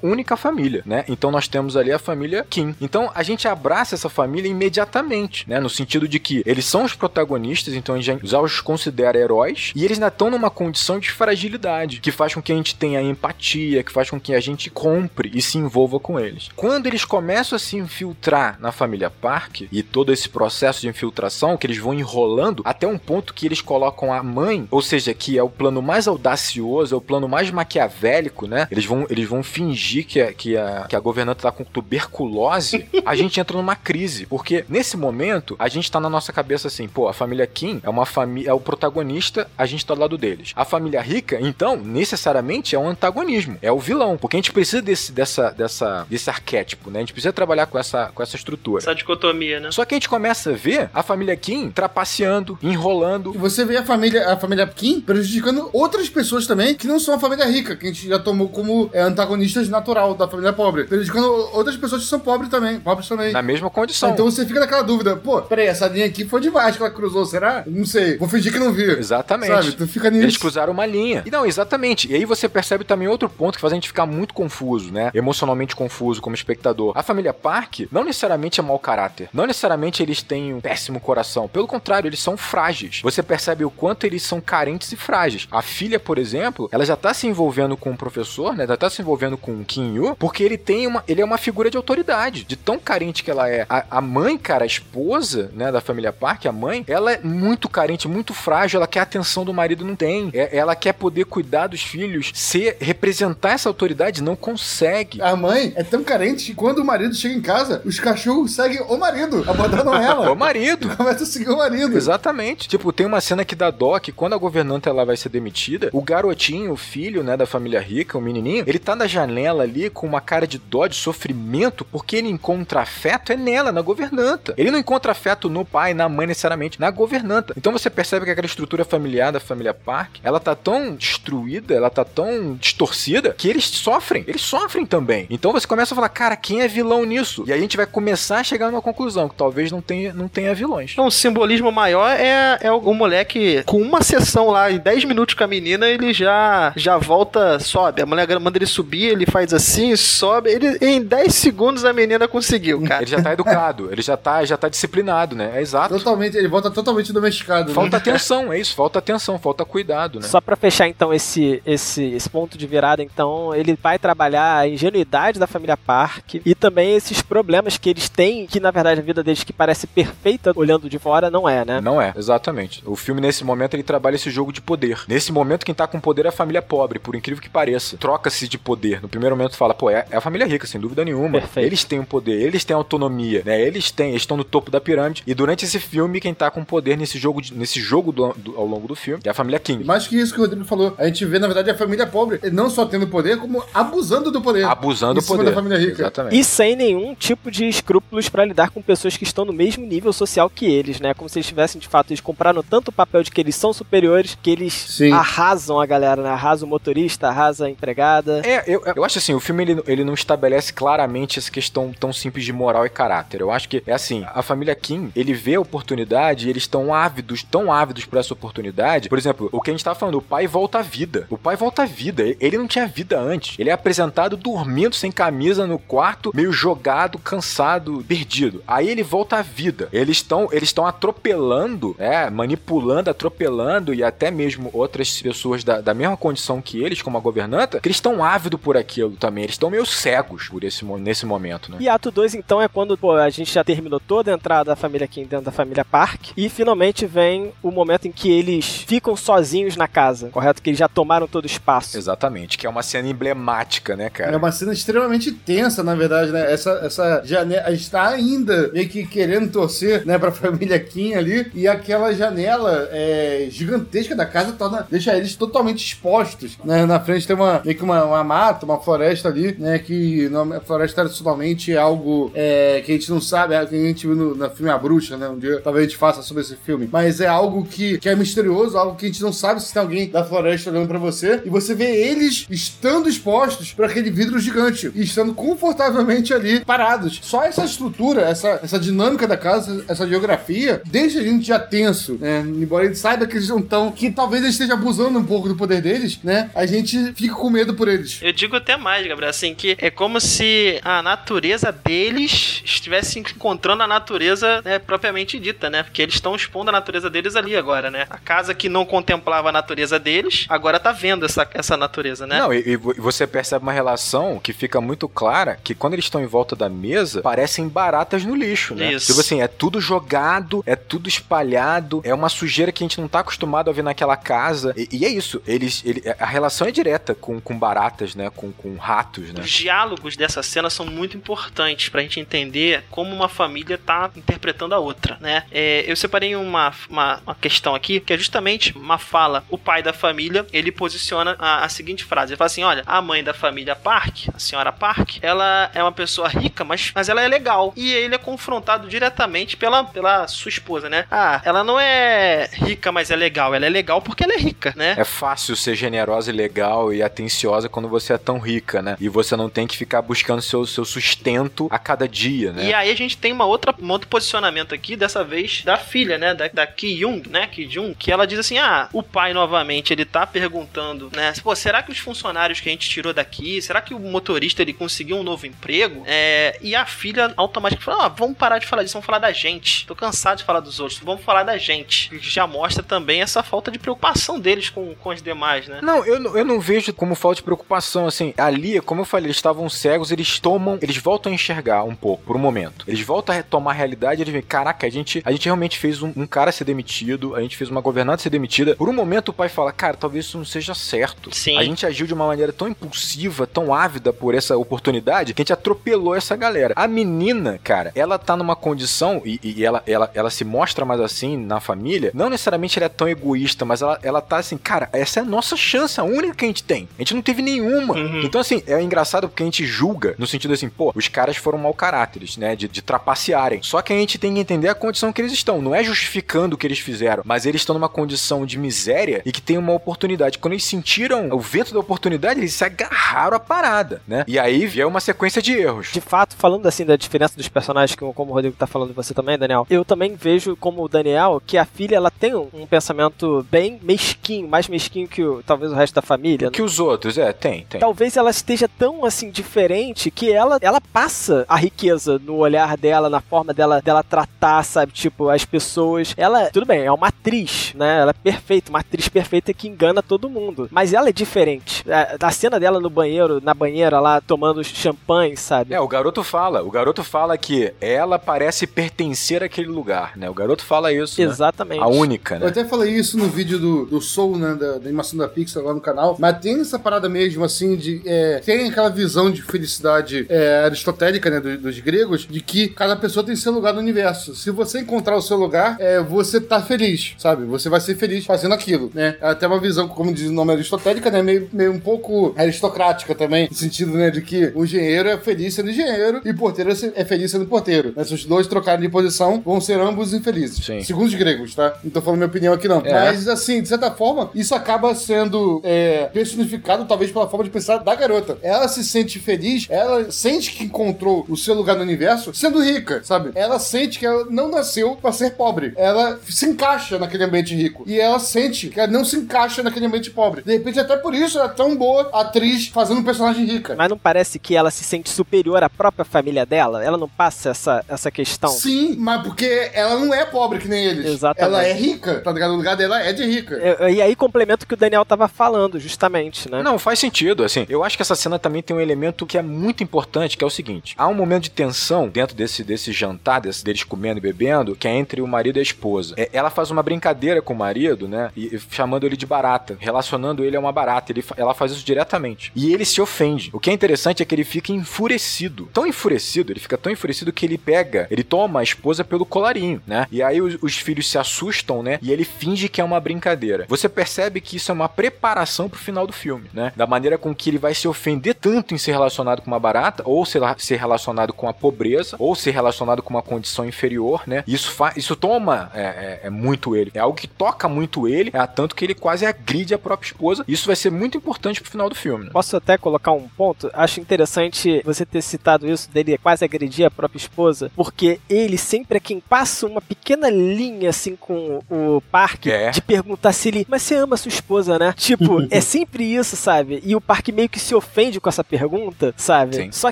única família, né? Então nós temos ali a família Kim. Então a gente abraça essa família imediatamente, né? No sentido de que eles são os protagonistas, então a gente já os considera heróis, e eles ainda estão numa condição de fragilidade, que faz com que a gente tenha empatia, que faz com que a gente compre e se envolva com eles. Quando eles começam a se infiltrar na família Park, e todo esse processo de infiltração, que eles vão enrolando até um ponto que eles colocam a mãe, ou seja, que é o plano mais audacioso, é o plano mais maquiavélico, né? Eles vão, eles vão fingir que a, que a, que a governanta tá com tuberculose, a gente entra numa crise, porque nesse momento a gente tá na nossa cabeça assim, pô, a família Kim é uma família, é o protagonista, a gente tá do lado deles. A família rica, então, necessariamente é um antagonismo, é o vilão, porque a gente precisa desse, dessa, dessa, desse arquétipo, né? A gente precisa trabalhar com essa, com essa estrutura. Essa dicotomia, né? Só que a gente começa a ver a família Kim trapaceando, enrolando. E você vê a família, a família Kim prejudicando outras pessoas também que não são a família rica, que a gente já tomou como é, antagonistas natural da família pobre. Prejudicando outras pessoas que são pobres também, pobres também. Na mesma condição. Então você fica naquela dúvida, pô, peraí, essa linha aqui foi demais que ela cruzou, será? Não sei, vou fingir que não vi. Exatamente. Sabe? Tu fica nisso. Eles cruzaram uma linha. E não, exatamente. E aí você percebe também outro ponto que faz a gente ficar muito confuso, né? Emocionalmente confuso como espectador. A família Park não necessariamente é mau caráter. Não necessariamente eles têm um péssimo coração. Pelo contrário, eles são frágeis. Você percebe o quanto eles são carentes e frágeis. A filha, por exemplo, ela já tá se envolvendo com o professor, né? Já tá se envolvendo com o Kim Yu, porque ele tem uma. Ele é uma figura de autoridade. De tão carente que ela é. A, a mãe, cara, a esposa, né, da família Park, a mãe, ela é muito carente, muito frágil. Ela quer a atenção do marido, não tem. É, ela quer poder cuidar dos filhos, ser, representar essa autoridade, não consegue. A mãe é tão carente que quando o marido chega em casa, os cachorros seguem o marido, abandonam ela. o marido. Começa a seguir o marido. Exatamente. Tipo, tem uma cena que dá dó que quando a governanta ela vai ser demitida, o garotinho, o filho, né, da família rica, o menininho, ele tá na janela ali com uma cara de dó, de sofrimento, porque ele encontra afeto é nela, na governanta. Ele não encontra afeto no pai, na mãe necessariamente, na governanta. Então você percebe que aquela estrutura familiar da família Park, ela tá tão destruída, ela tá tão distorcida, que eles sofrem. Eles sofrem também. Então você começa a falar, cara, quem é vilão nisso? E aí a gente vai começar a chegar numa conclusão, que talvez não tenha, não tenha vilões. Então, o simbolismo maior é, é o, o moleque com uma sessão lá, em 10 minutos com a menina, ele já já, já volta, sobe. A mulher manda ele subir, ele faz assim, sobe. Ele, em 10 segundos a menina conseguiu, cara. Ele já tá educado, ele já tá, já tá disciplinado, né? É exato. Totalmente, ele volta totalmente domesticado. Falta né? atenção, é isso, falta atenção, falta cuidado, né? Só pra fechar então esse, esse, esse ponto de virada, então, ele vai trabalhar a ingenuidade da família Park e também esses problemas que eles têm, que na verdade a vida deles que parece perfeita olhando de fora, não é, né? Não é, exatamente. O filme, nesse momento, ele trabalha esse jogo de poder. Nesse momento, quem tá com poder é a família pobre, por incrível que pareça. Troca-se de poder. No primeiro momento fala, pô, é, é a família rica, sem dúvida nenhuma. Perfeito. Eles têm o poder, eles têm autonomia, né? Eles têm, eles estão no topo da pirâmide. E durante esse filme, quem tá com poder nesse jogo, de, nesse jogo do, do, ao longo do filme é a família King. Mais que isso que o Rodrigo falou, a gente vê, na verdade, a família pobre não só tendo poder, como abusando do poder. Abusando do poder. da família rica. Exatamente. E sem nenhum tipo de escrúpulos pra lidar com pessoas que estão no mesmo nível social que eles, né? Como se eles tivessem, de fato, eles compraram tanto o papel de que eles são superiores que eles Sim. arrasam a galera, né? Arrasa o motorista, arrasa a empregada. É, eu, eu acho assim, o filme ele, ele não estabelece claramente essa questão tão simples de moral e caráter. Eu acho que é assim, a família Kim, ele vê a oportunidade e eles estão ávidos, tão ávidos por essa oportunidade. Por exemplo, o que a gente tá falando, o pai volta à vida. O pai volta à vida. Ele não tinha vida antes. Ele é apresentado dormindo sem camisa no quarto, meio jogado, cansado, perdido. Aí ele volta à vida. Eles estão eles estão atropelando, é, manipulando, atropelando e até mesmo outras pessoas da, da mesma condição que eles, como a governanta, eles estão ávidos por aquilo também. Eles estão meio cegos por esse, nesse momento, né? E ato 2, então, é quando pô, a gente já terminou toda a entrada da família Kim dentro da família Park. E finalmente vem o momento em que eles ficam sozinhos na casa, correto? Que eles já tomaram todo o espaço. Exatamente, que é uma cena emblemática, né, cara? É uma cena extremamente tensa, na verdade, né? Essa, essa janela. A gente tá ainda meio que querendo torcer, né, pra família Kim ali. E aquela janela é, gigantesca da casa torna, deixa eles totalmente expostos. Né? Na frente tem uma, meio que uma, uma mata, uma floresta ali, né? Que a floresta tradicionalmente é algo é, que a gente não sabe, é, que a gente viu no, no filme A Bruxa, né? Um dia talvez a gente faça sobre esse filme. Mas é algo que, que é misterioso, algo que a gente não sabe se tem alguém da floresta olhando pra você. E você vê eles estando expostos para aquele vidro gigante e estando confortavelmente ali parados. Só essa estrutura, essa, essa dinâmica da casa, essa geografia, deixa a gente já tenso, né? Embora a gente saiba que eles não estão, que talvez eles estejam abusando um pouco do poder deles, né? A gente fica com medo por eles. Eu digo até mais, Gabriel, assim, que é como se a natureza deles estivesse encontrando a natureza né, propriamente dita, né? Porque eles estão expondo a natureza deles ali agora, né? A casa que não contemplava a natureza deles, agora tá vendo essa, essa natureza, né? Não, e, e vo- você percebe uma relação que fica muito clara que quando eles estão em volta da mesa, parecem baratas no lixo, né? Isso. Tipo assim, é tudo jogado, é tudo espalhado, é uma sujeira que a gente não tá acostumado a ver naquela casa. E, e é isso, eles, ele, a relação é direta com, com baratas, né? Com, com ratos, né? Os diálogos dessa cena são muito importantes pra gente entender como uma família tá interpretando a outra, né? É, eu separei uma, uma, uma questão aqui, que é justamente uma fala. O pai da família, ele posiciona a, a seguinte frase. Ele fala assim, olha, a mãe da família Park, a senhora Park, ela é uma pessoa rica, mas, mas ela é legal. E ele é confrontado diretamente pela, pela sua esposa, né? Ah, ela não é rica, mas é legal. Ela é legal porque ela é rica, né? É fácil ser generosa e legal e atenciosa quando você é tão rica, né? E você não tem que ficar buscando seu, seu sustento a cada dia, né? E aí a gente tem uma outra, um outro posicionamento aqui, dessa vez da filha, né? Da, da Ki Young, né? Ki Jung, que ela diz assim: ah, o pai novamente ele tá perguntando, né? Pô, será que os funcionários que a gente tirou daqui, será que o motorista ele conseguiu um novo emprego? É, e a filha automaticamente fala: ah, vamos parar de falar disso, vamos falar da gente. Tô cansado de falar dos outros, vamos falar da gente. Já mostra também essa falta de preocupação deles com, com os demais, né? Não, eu, não- eu não vejo como falta de preocupação, assim, ali, como eu falei, eles estavam cegos, eles tomam, eles voltam a enxergar um pouco, por um momento. Eles voltam a retomar a realidade, eles veem, caraca, a gente, a gente realmente fez um, um cara ser demitido, a gente fez uma governanta ser demitida. Por um momento o pai fala, cara, talvez isso não seja certo. Sim. A gente agiu de uma maneira tão impulsiva, tão ávida por essa oportunidade, que a gente atropelou essa galera. A menina, cara, ela tá numa condição, e, e ela, ela, ela se mostra mais assim na família, não necessariamente ela é tão egoísta, mas ela, ela tá assim, cara, essa é a nossa chance, a única que a gente tem. A gente não teve nenhuma. Uhum. Então, assim, é engraçado porque a gente julga, no sentido assim, pô, os caras foram mau caráteres, né, de, de trapacearem. Só que a gente tem que entender a condição que eles estão. Não é justificando o que eles fizeram, mas eles estão numa condição de miséria e que tem uma oportunidade. Quando eles sentiram o vento da oportunidade, eles se agarraram à parada, né? E aí veio uma sequência de erros. De fato, falando assim da diferença dos personagens, que- como o Rodrigo tá falando você também, Daniel, eu também vejo como o Daniel que a filha ela tem um, um pensamento bem mesquinho, mais mesquinho que o, talvez o resto da família. Que os outros, é, tem, tem. Talvez ela esteja tão assim diferente que ela, ela passa a riqueza no olhar dela, na forma dela, dela tratar, sabe? Tipo, as pessoas. Ela, tudo bem, é uma atriz, né? Ela é perfeita, uma atriz perfeita que engana todo mundo. Mas ela é diferente. A, a cena dela no banheiro, na banheira lá, tomando champanhe, sabe? É, o garoto fala. O garoto fala que ela parece pertencer àquele lugar, né? O garoto fala isso. Né? Exatamente. Né? A única, né? Eu até falei isso no vídeo do, do Soul, né? Da, da animação da Pixar lá no canal. Mas tem essa parada mesmo, assim, de. É, tem aquela visão de felicidade é, aristotélica, né? Do, dos gregos, de que cada pessoa tem seu lugar no universo. Se você encontrar o seu lugar, é, você tá feliz, sabe? Você vai ser feliz fazendo aquilo, né? É até uma visão, como diz o nome aristotélica, né? Meio, meio um pouco aristocrática também, no sentido, né? De que o engenheiro é feliz sendo engenheiro e o porteiro é feliz sendo porteiro. Né? Se os dois trocarem de posição, vão ser ambos infelizes. Sim. Segundo os gregos, tá? Não tô falando minha opinião aqui, não. É. Mas, assim, de certa forma, isso acaba sendo é, personificado, talvez, pela forma de pensar da garota. Ela se sente feliz, ela sente que encontrou o seu lugar no universo sendo rica, sabe? Ela sente que ela não nasceu para ser pobre. Ela se encaixa naquele ambiente rico. E ela sente que ela não se encaixa naquele ambiente pobre. De repente, até por isso, ela é tão boa atriz fazendo um personagem rica. Mas não parece que ela se sente superior à própria família dela? Ela não passa essa, essa questão? Sim, mas porque ela não é pobre que nem eles. Exatamente. Ela é rica, tá ligado? O lugar dela é de rica. E, e aí complemento o que o Daniel tava falando, justamente, né? Não, faz sentido, assim. Eu acho que essa cena também tem um elemento que é muito importante, que é o seguinte. Há um momento de tensão dentro desse, desse jantar, desse, deles comendo e bebendo, que é entre o marido e a esposa. É, ela faz uma brincadeira com o marido, né? E, e, chamando ele de barata, relacionando ele a uma barata. Ele, ela faz isso diretamente. E ele se ofende. O que é interessante é que ele fica enfurecido. Tão enfurecido, ele fica tão enfurecido que ele pega, ele toma a esposa pelo colarinho, né? E aí os, os filhos se assustam, né? E ele finge que é uma brincadeira. Você percebe que isso é uma preparação pro final do filme, né? Da maneira com que ele vai se ofender tanto em ser relacionado com uma barata, ou ser, ser relacionado com a pobreza, ou ser relacionado com uma condição inferior, né? Isso, isso toma é, é, é, muito ele. É algo que toca muito ele, é tanto que ele quase agride a própria esposa. Isso vai ser muito importante pro final do filme. Né? Posso até colocar um ponto? Acho interessante você ter citado isso dele quase agredir a própria esposa, porque ele sempre é quem passa uma pequena linha assim com o parque é. de perguntar se ele, mas você ama sua esposa, né? Tipo, é sempre isso, sabe? E o parque meio que se ofende com essa pergunta, sabe? Sim. Só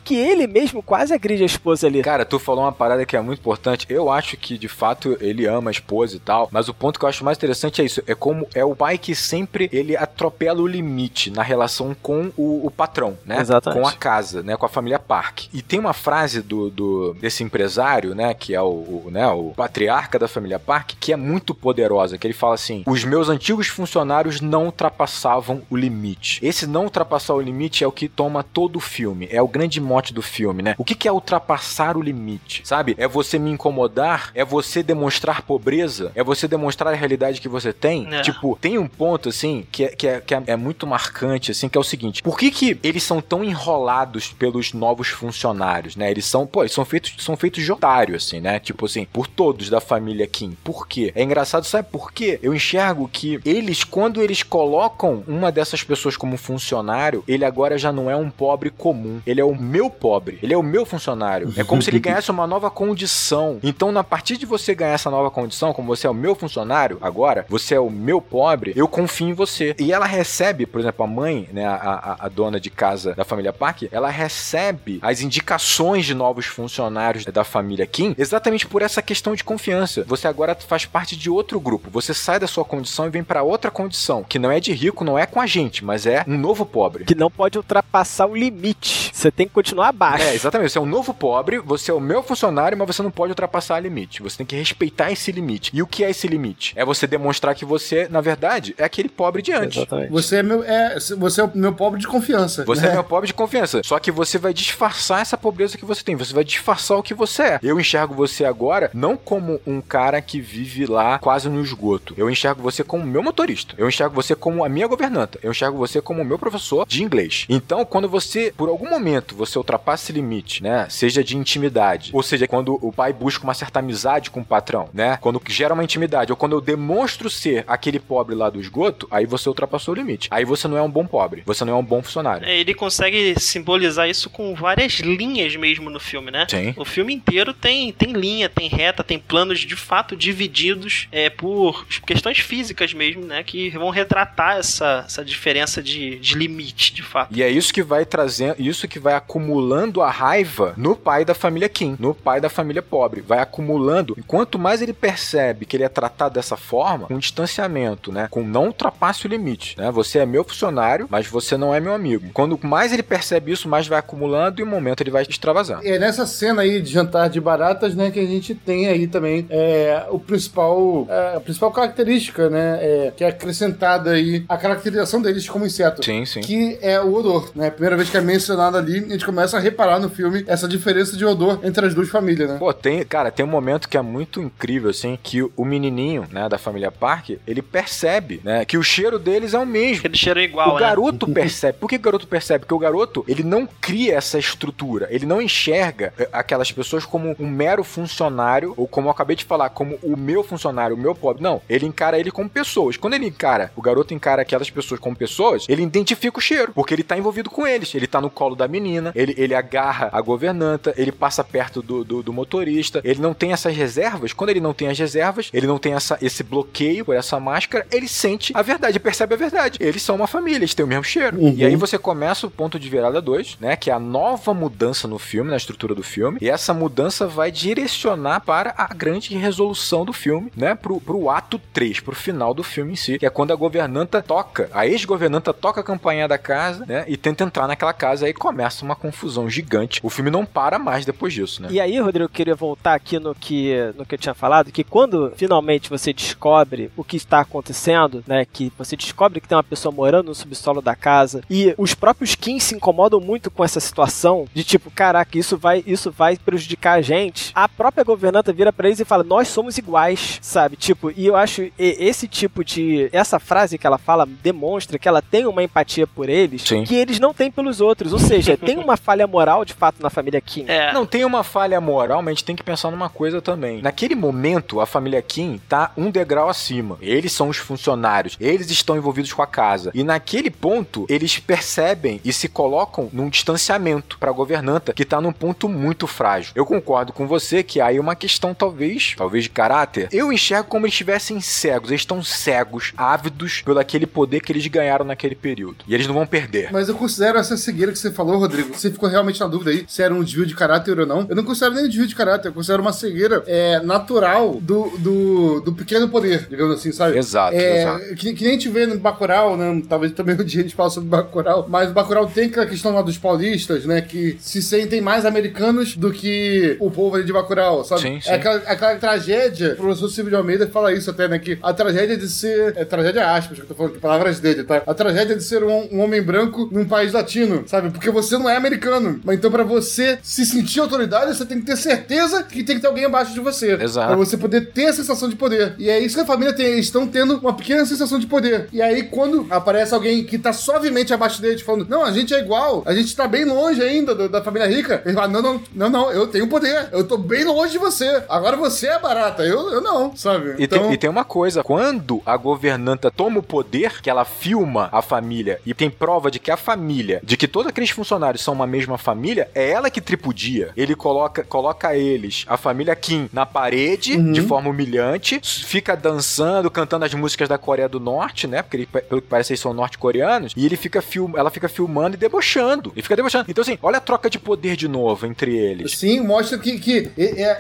que ele mesmo quase agride a esposa ali. Cara, tu falou uma parada que é muito importante. Eu acho que de fato ele ama a esposa e tal, mas o ponto que eu acho mais interessante é isso, é como é o pai que sempre ele atropela o limite na relação com o, o patrão, né? Exatamente. Com a casa, né? Com a família Park. E tem uma frase do, do desse empresário, né? Que é o, o, né, o patriarca da família Park, que é muito poderosa, que ele fala assim: os meus antigos funcionários não ultrapassavam o limite. Esse não ultrapassar o limite é o que toma todo o filme, é o grande mote do filme, né? O que, é ultrapassar o limite? Sabe? É você me incomodar? É você demonstrar pobreza? É você demonstrar a realidade que você tem? É. Tipo, tem um ponto, assim, que, é, que, é, que é, é muito marcante, assim, que é o seguinte: por que, que eles são tão enrolados pelos novos funcionários, né? Eles são, pô, eles são feitos, são feitos de otário, assim, né? Tipo assim, por todos da família Kim. Por quê? É engraçado, sabe por quê? Eu enxergo que eles, quando eles colocam uma dessas pessoas como funcionário, ele agora já não é um pobre comum. Ele é o meu pobre. Ele é o meu funcionário. É como se ele ganhasse uma nova condição. Então, na partir de você ganhar essa nova condição, como você é o meu funcionário agora, você é o meu pobre, eu confio em você. E ela recebe, por exemplo, a mãe, né, a, a, a dona de casa da família Park, ela recebe as indicações de novos funcionários da família Kim exatamente por essa questão de confiança. Você agora faz parte de outro grupo. Você sai da sua condição e vem para outra condição, que não é de rico, não é com a gente, mas é um novo pobre. Que não pode ultrapassar o limite. Você tem que continuar abaixo. É, exatamente. Você é um novo pobre, você é o meu funcionário, mas você não pode ultrapassar o limite. Você tem que respeitar esse limite. E o que é esse limite? É você demonstrar que você, na verdade, é aquele pobre de antes. Exatamente. Você é meu, é, você é o meu pobre de confiança. Você né? é meu pobre de confiança. Só que você vai disfarçar essa pobreza que você tem. Você vai disfarçar o que você é. Eu enxergo você agora não como um cara que vive lá quase no esgoto. Eu enxergo você como meu motorista. Eu enxergo você como a minha governanta. Eu enxergo você como o meu professor de inglês. Então, quando você, por algum momento, você ultrapassa esse limite, né? Seja de intimidade, ou seja, quando o pai busca uma certa amizade com o patrão, né? Quando gera uma intimidade, ou quando eu demonstro ser aquele pobre lá do esgoto, aí você ultrapassou o limite. Aí você não é um bom pobre. Você não é um bom funcionário. É, ele consegue simbolizar isso com várias linhas mesmo no filme, né? Sim. O filme inteiro tem, tem linha, tem reta, tem planos de fato divididos é, por questões físicas mesmo, né? Que vão retratar essa, essa diferença de, de limite, de fato. E é isso que vai trazendo, isso que vai acumulando a raiva no pai da família Kim, no pai da família pobre. Vai acumulando. E quanto mais ele percebe que ele é tratado dessa forma, com distanciamento, né? Com não ultrapasse o limite, né? Você é meu funcionário, mas você não é meu amigo. Quando mais ele percebe isso, mais vai acumulando e um momento ele vai extravasar. É nessa cena aí de jantar de baratas, né, que a gente tem aí também é, o principal, é, a principal característica, né, é, que é acrescentada aí a caracterização deles como inseto. Sim, sim. Que é o odor, né? Primeira vez que é mencionado ali, a gente começa a reparar no filme essa diferença de odor entre as duas famílias, né? Pô, tem, cara, tem um momento que é muito incrível, assim, que o menininho, né, da família Park, ele percebe, né, que o cheiro deles é o mesmo. Aquele cheiro é igual, o né? garoto percebe. Por que o garoto percebe? Porque o garoto, ele não cria essa estrutura, ele não enxerga eh, aquelas pessoas como um mero funcionário, ou como eu acabei de falar, como o meu funcionário, o meu pobre. Não, ele encara ele como pessoas. Quando ele encara, o garoto encara aquelas pessoas como pessoas, ele identifica o cheiro, porque ele tá envolvido com eles. Ele tá no colo da menina, ele, ele agarra a governanta, ele passa perto do, do, do motorista, ele não tem essas reservas. Quando ele não tem as reservas, ele não tem essa, esse bloqueio por essa máscara, ele sente a verdade, percebe a verdade. Eles são uma família, eles têm o mesmo cheiro. Uhum. E aí você começa o ponto de virada 2, né? Que é a nova mudança no filme, na estrutura do filme. E essa mudança vai direcionar para a grande resolução do filme, né? Pro, pro ato 3, pro final do filme em si. Que é quando a governanta toca, a ex-governanta toca a campainha da casa, né? E tenta entrar naquela casa. Aí começa uma confusão gigante. O filme não para mais depois disso, né? E aí, Rodrigo, eu queria voltar aqui no que, no que eu tinha falado, que quando finalmente você descobre o que está acontecendo, né, que você descobre que tem uma pessoa morando no subsolo da casa e os próprios Kim se incomodam muito com essa situação de tipo, caraca, isso vai, isso vai prejudicar a gente. A própria governanta vira para eles e fala: "Nós somos iguais", sabe? Tipo, e eu acho esse tipo de essa frase que ela fala demonstra que ela tem uma empatia por eles Sim. que eles não têm pelos outros, ou seja, tem uma falha moral de fato na família Kim. É, Não tem uma falha moral, mas a gente tem que pensar numa coisa também. Naquele momento, a família Kim tá um degrau acima. Eles são os funcionários, eles estão envolvidos com a casa. E naquele ponto, eles percebem e se colocam num distanciamento pra governanta, que tá num ponto muito frágil. Eu concordo com você que aí é uma questão, talvez, talvez de caráter. Eu enxergo como eles estivessem cegos. Eles estão cegos, ávidos pelo aquele poder que eles ganharam naquele período. E eles não vão perder. Mas eu considero essa cegueira que você falou, Rodrigo. Você ficou realmente na dúvida aí se era um desvio de caráter ou não. Eu não considero nem um desvio de caráter, eu considero uma cegueira é, natural do, do, do pequeno poder, digamos assim, sabe? Exato, É, exato. Que, que nem a gente vê no Bacurau, né? Talvez também um dia a gente fale sobre Bacurau, mas o Bacurau tem aquela questão lá dos paulistas, né? Que se sentem mais americanos do que o povo ali de Bacurau, sabe? Sim, sim. É aquela, aquela tragédia, o professor Silvio de Almeida fala isso até, né? Que a tragédia de ser. É tragédia aspas, que eu tô falando, palavras dele, tá? A tragédia de ser um, um homem branco num país latino, sabe? Porque você não é americano. Mas então, pra você se sentir autoridade, você tem que ter certeza que tem que ter alguém abaixo de você. Exato. Pra você poder ter a sensação de poder. E é isso que a família tem. Eles estão tendo uma pequena sensação de poder. E aí, quando aparece alguém que tá suavemente abaixo deles, falando, não, a gente é igual, a gente tá bem longe ainda do- da família rica, ele fala, não, não, não, não, eu tenho poder. Eu tô bem longe de você. Agora você é barata, eu, eu não, sabe? E, então, tem, e tem uma coisa, quando a governanta toma o poder, que ela filma a família e tem prova de que a família, de que todos aqueles funcionários são uma mesma família, é ela que tripudia. Ele coloca, coloca eles, a família Kim, na parede, Uhum. de forma humilhante, fica dançando, cantando as músicas da Coreia do Norte, né? Porque ele, pelo que parece eles são norte-coreanos, e ele fica film, ela fica filmando e debochando. Ele fica debochando. Então, assim, olha a troca de poder de novo entre eles. Sim, mostra que, que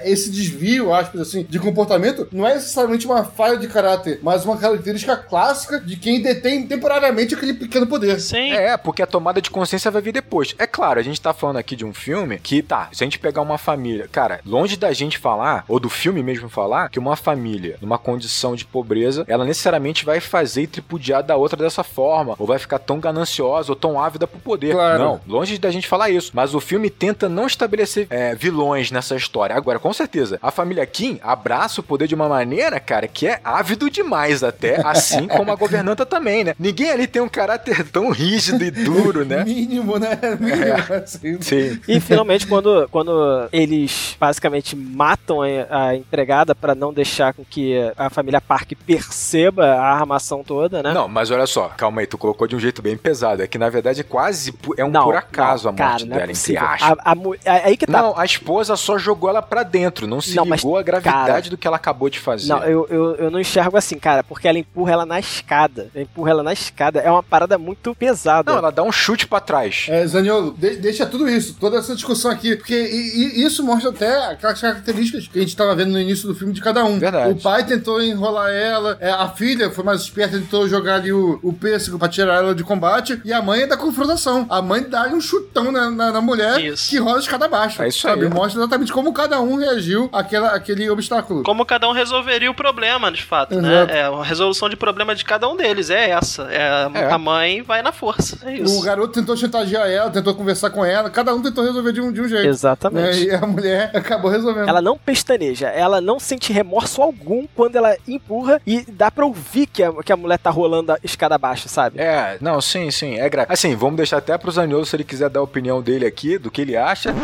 esse desvio, aspas, assim, de comportamento não é necessariamente uma falha de caráter, mas uma característica clássica de quem detém temporariamente aquele pequeno poder. sim. É, porque a tomada de consciência vai vir depois. É claro, a gente tá falando aqui de um filme que, tá, se a gente pegar uma família, cara, longe da gente falar, ou do filme mesmo falar, que uma família, numa condição de pobreza, ela necessariamente vai fazer e tripudiar da outra dessa forma, ou vai ficar tão gananciosa ou tão ávida pro poder. Claro. Não, longe da gente falar isso. Mas o filme tenta não estabelecer é, vilões nessa história. Agora, com certeza, a família Kim abraça o poder de uma maneira, cara, que é ávido demais até, assim como a governanta também, né? Ninguém ali tem um caráter tão rígido e duro, né? Mínimo, né? Mínimo, assim. Sim. E finalmente, quando, quando eles basicamente matam a, a empregada para não deixar com que a família Park perceba a armação toda, né? Não, mas olha só, calma aí, tu colocou de um jeito bem pesado. É que na verdade é quase é um Não, por acaso não, a morte cara, não é dela, entre possível. aspas. A, a mu- é- aí que tá. Não, a esposa só jogou ela pra dentro, não se Não, mas, ligou a gravidade cara, do que ela acabou de fazer. Não, eu, eu, eu não enxergo assim, cara, porque ela empurra ela na escada. Escada. Empurra ela na escada. É uma parada muito pesada. Não, ela dá um chute para trás. É, Zaniolo, de deixa tudo isso, toda essa discussão aqui, porque e, e isso mostra até aquelas características que a gente tava vendo no início do filme de cada um. Verdade. O pai tentou enrolar ela, é, a filha foi mais esperta, tentou jogar ali o, o pêssego pra tirar ela de combate, e a mãe é da confrontação. A mãe dá um chutão na, na, na mulher Isso. que rola a escada abaixo. É isso sabe? aí. Mostra exatamente como cada um reagiu àquela, àquele obstáculo. Como cada um resolveria o problema, de fato, Exato. né? É, a resolução de problema de cada um deles é essa. É, É. A mãe vai na força. É O isso. garoto tentou chantagear ela, tentou conversar com ela, cada um tentou resolver de um, de um jeito. Exatamente. Né? E a mulher acabou resolvendo. Ela não pestaneja, ela não sente remorso algum quando ela empurra e dá pra ouvir que a, que a mulher tá rolando a escada abaixo, sabe? É, não, sim, sim, é gra... Assim, vamos deixar até pro Zaniolo se ele quiser dar a opinião dele aqui, do que ele acha.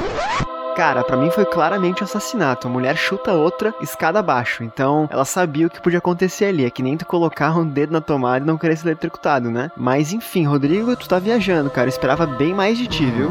Cara, pra mim foi claramente um assassinato. A mulher chuta outra escada abaixo. Então, ela sabia o que podia acontecer ali. É que nem tu colocar um dedo na tomada e não querer ser eletrocutado, né? Mas enfim, Rodrigo, tu tá viajando, cara. Eu esperava bem mais de ti, viu?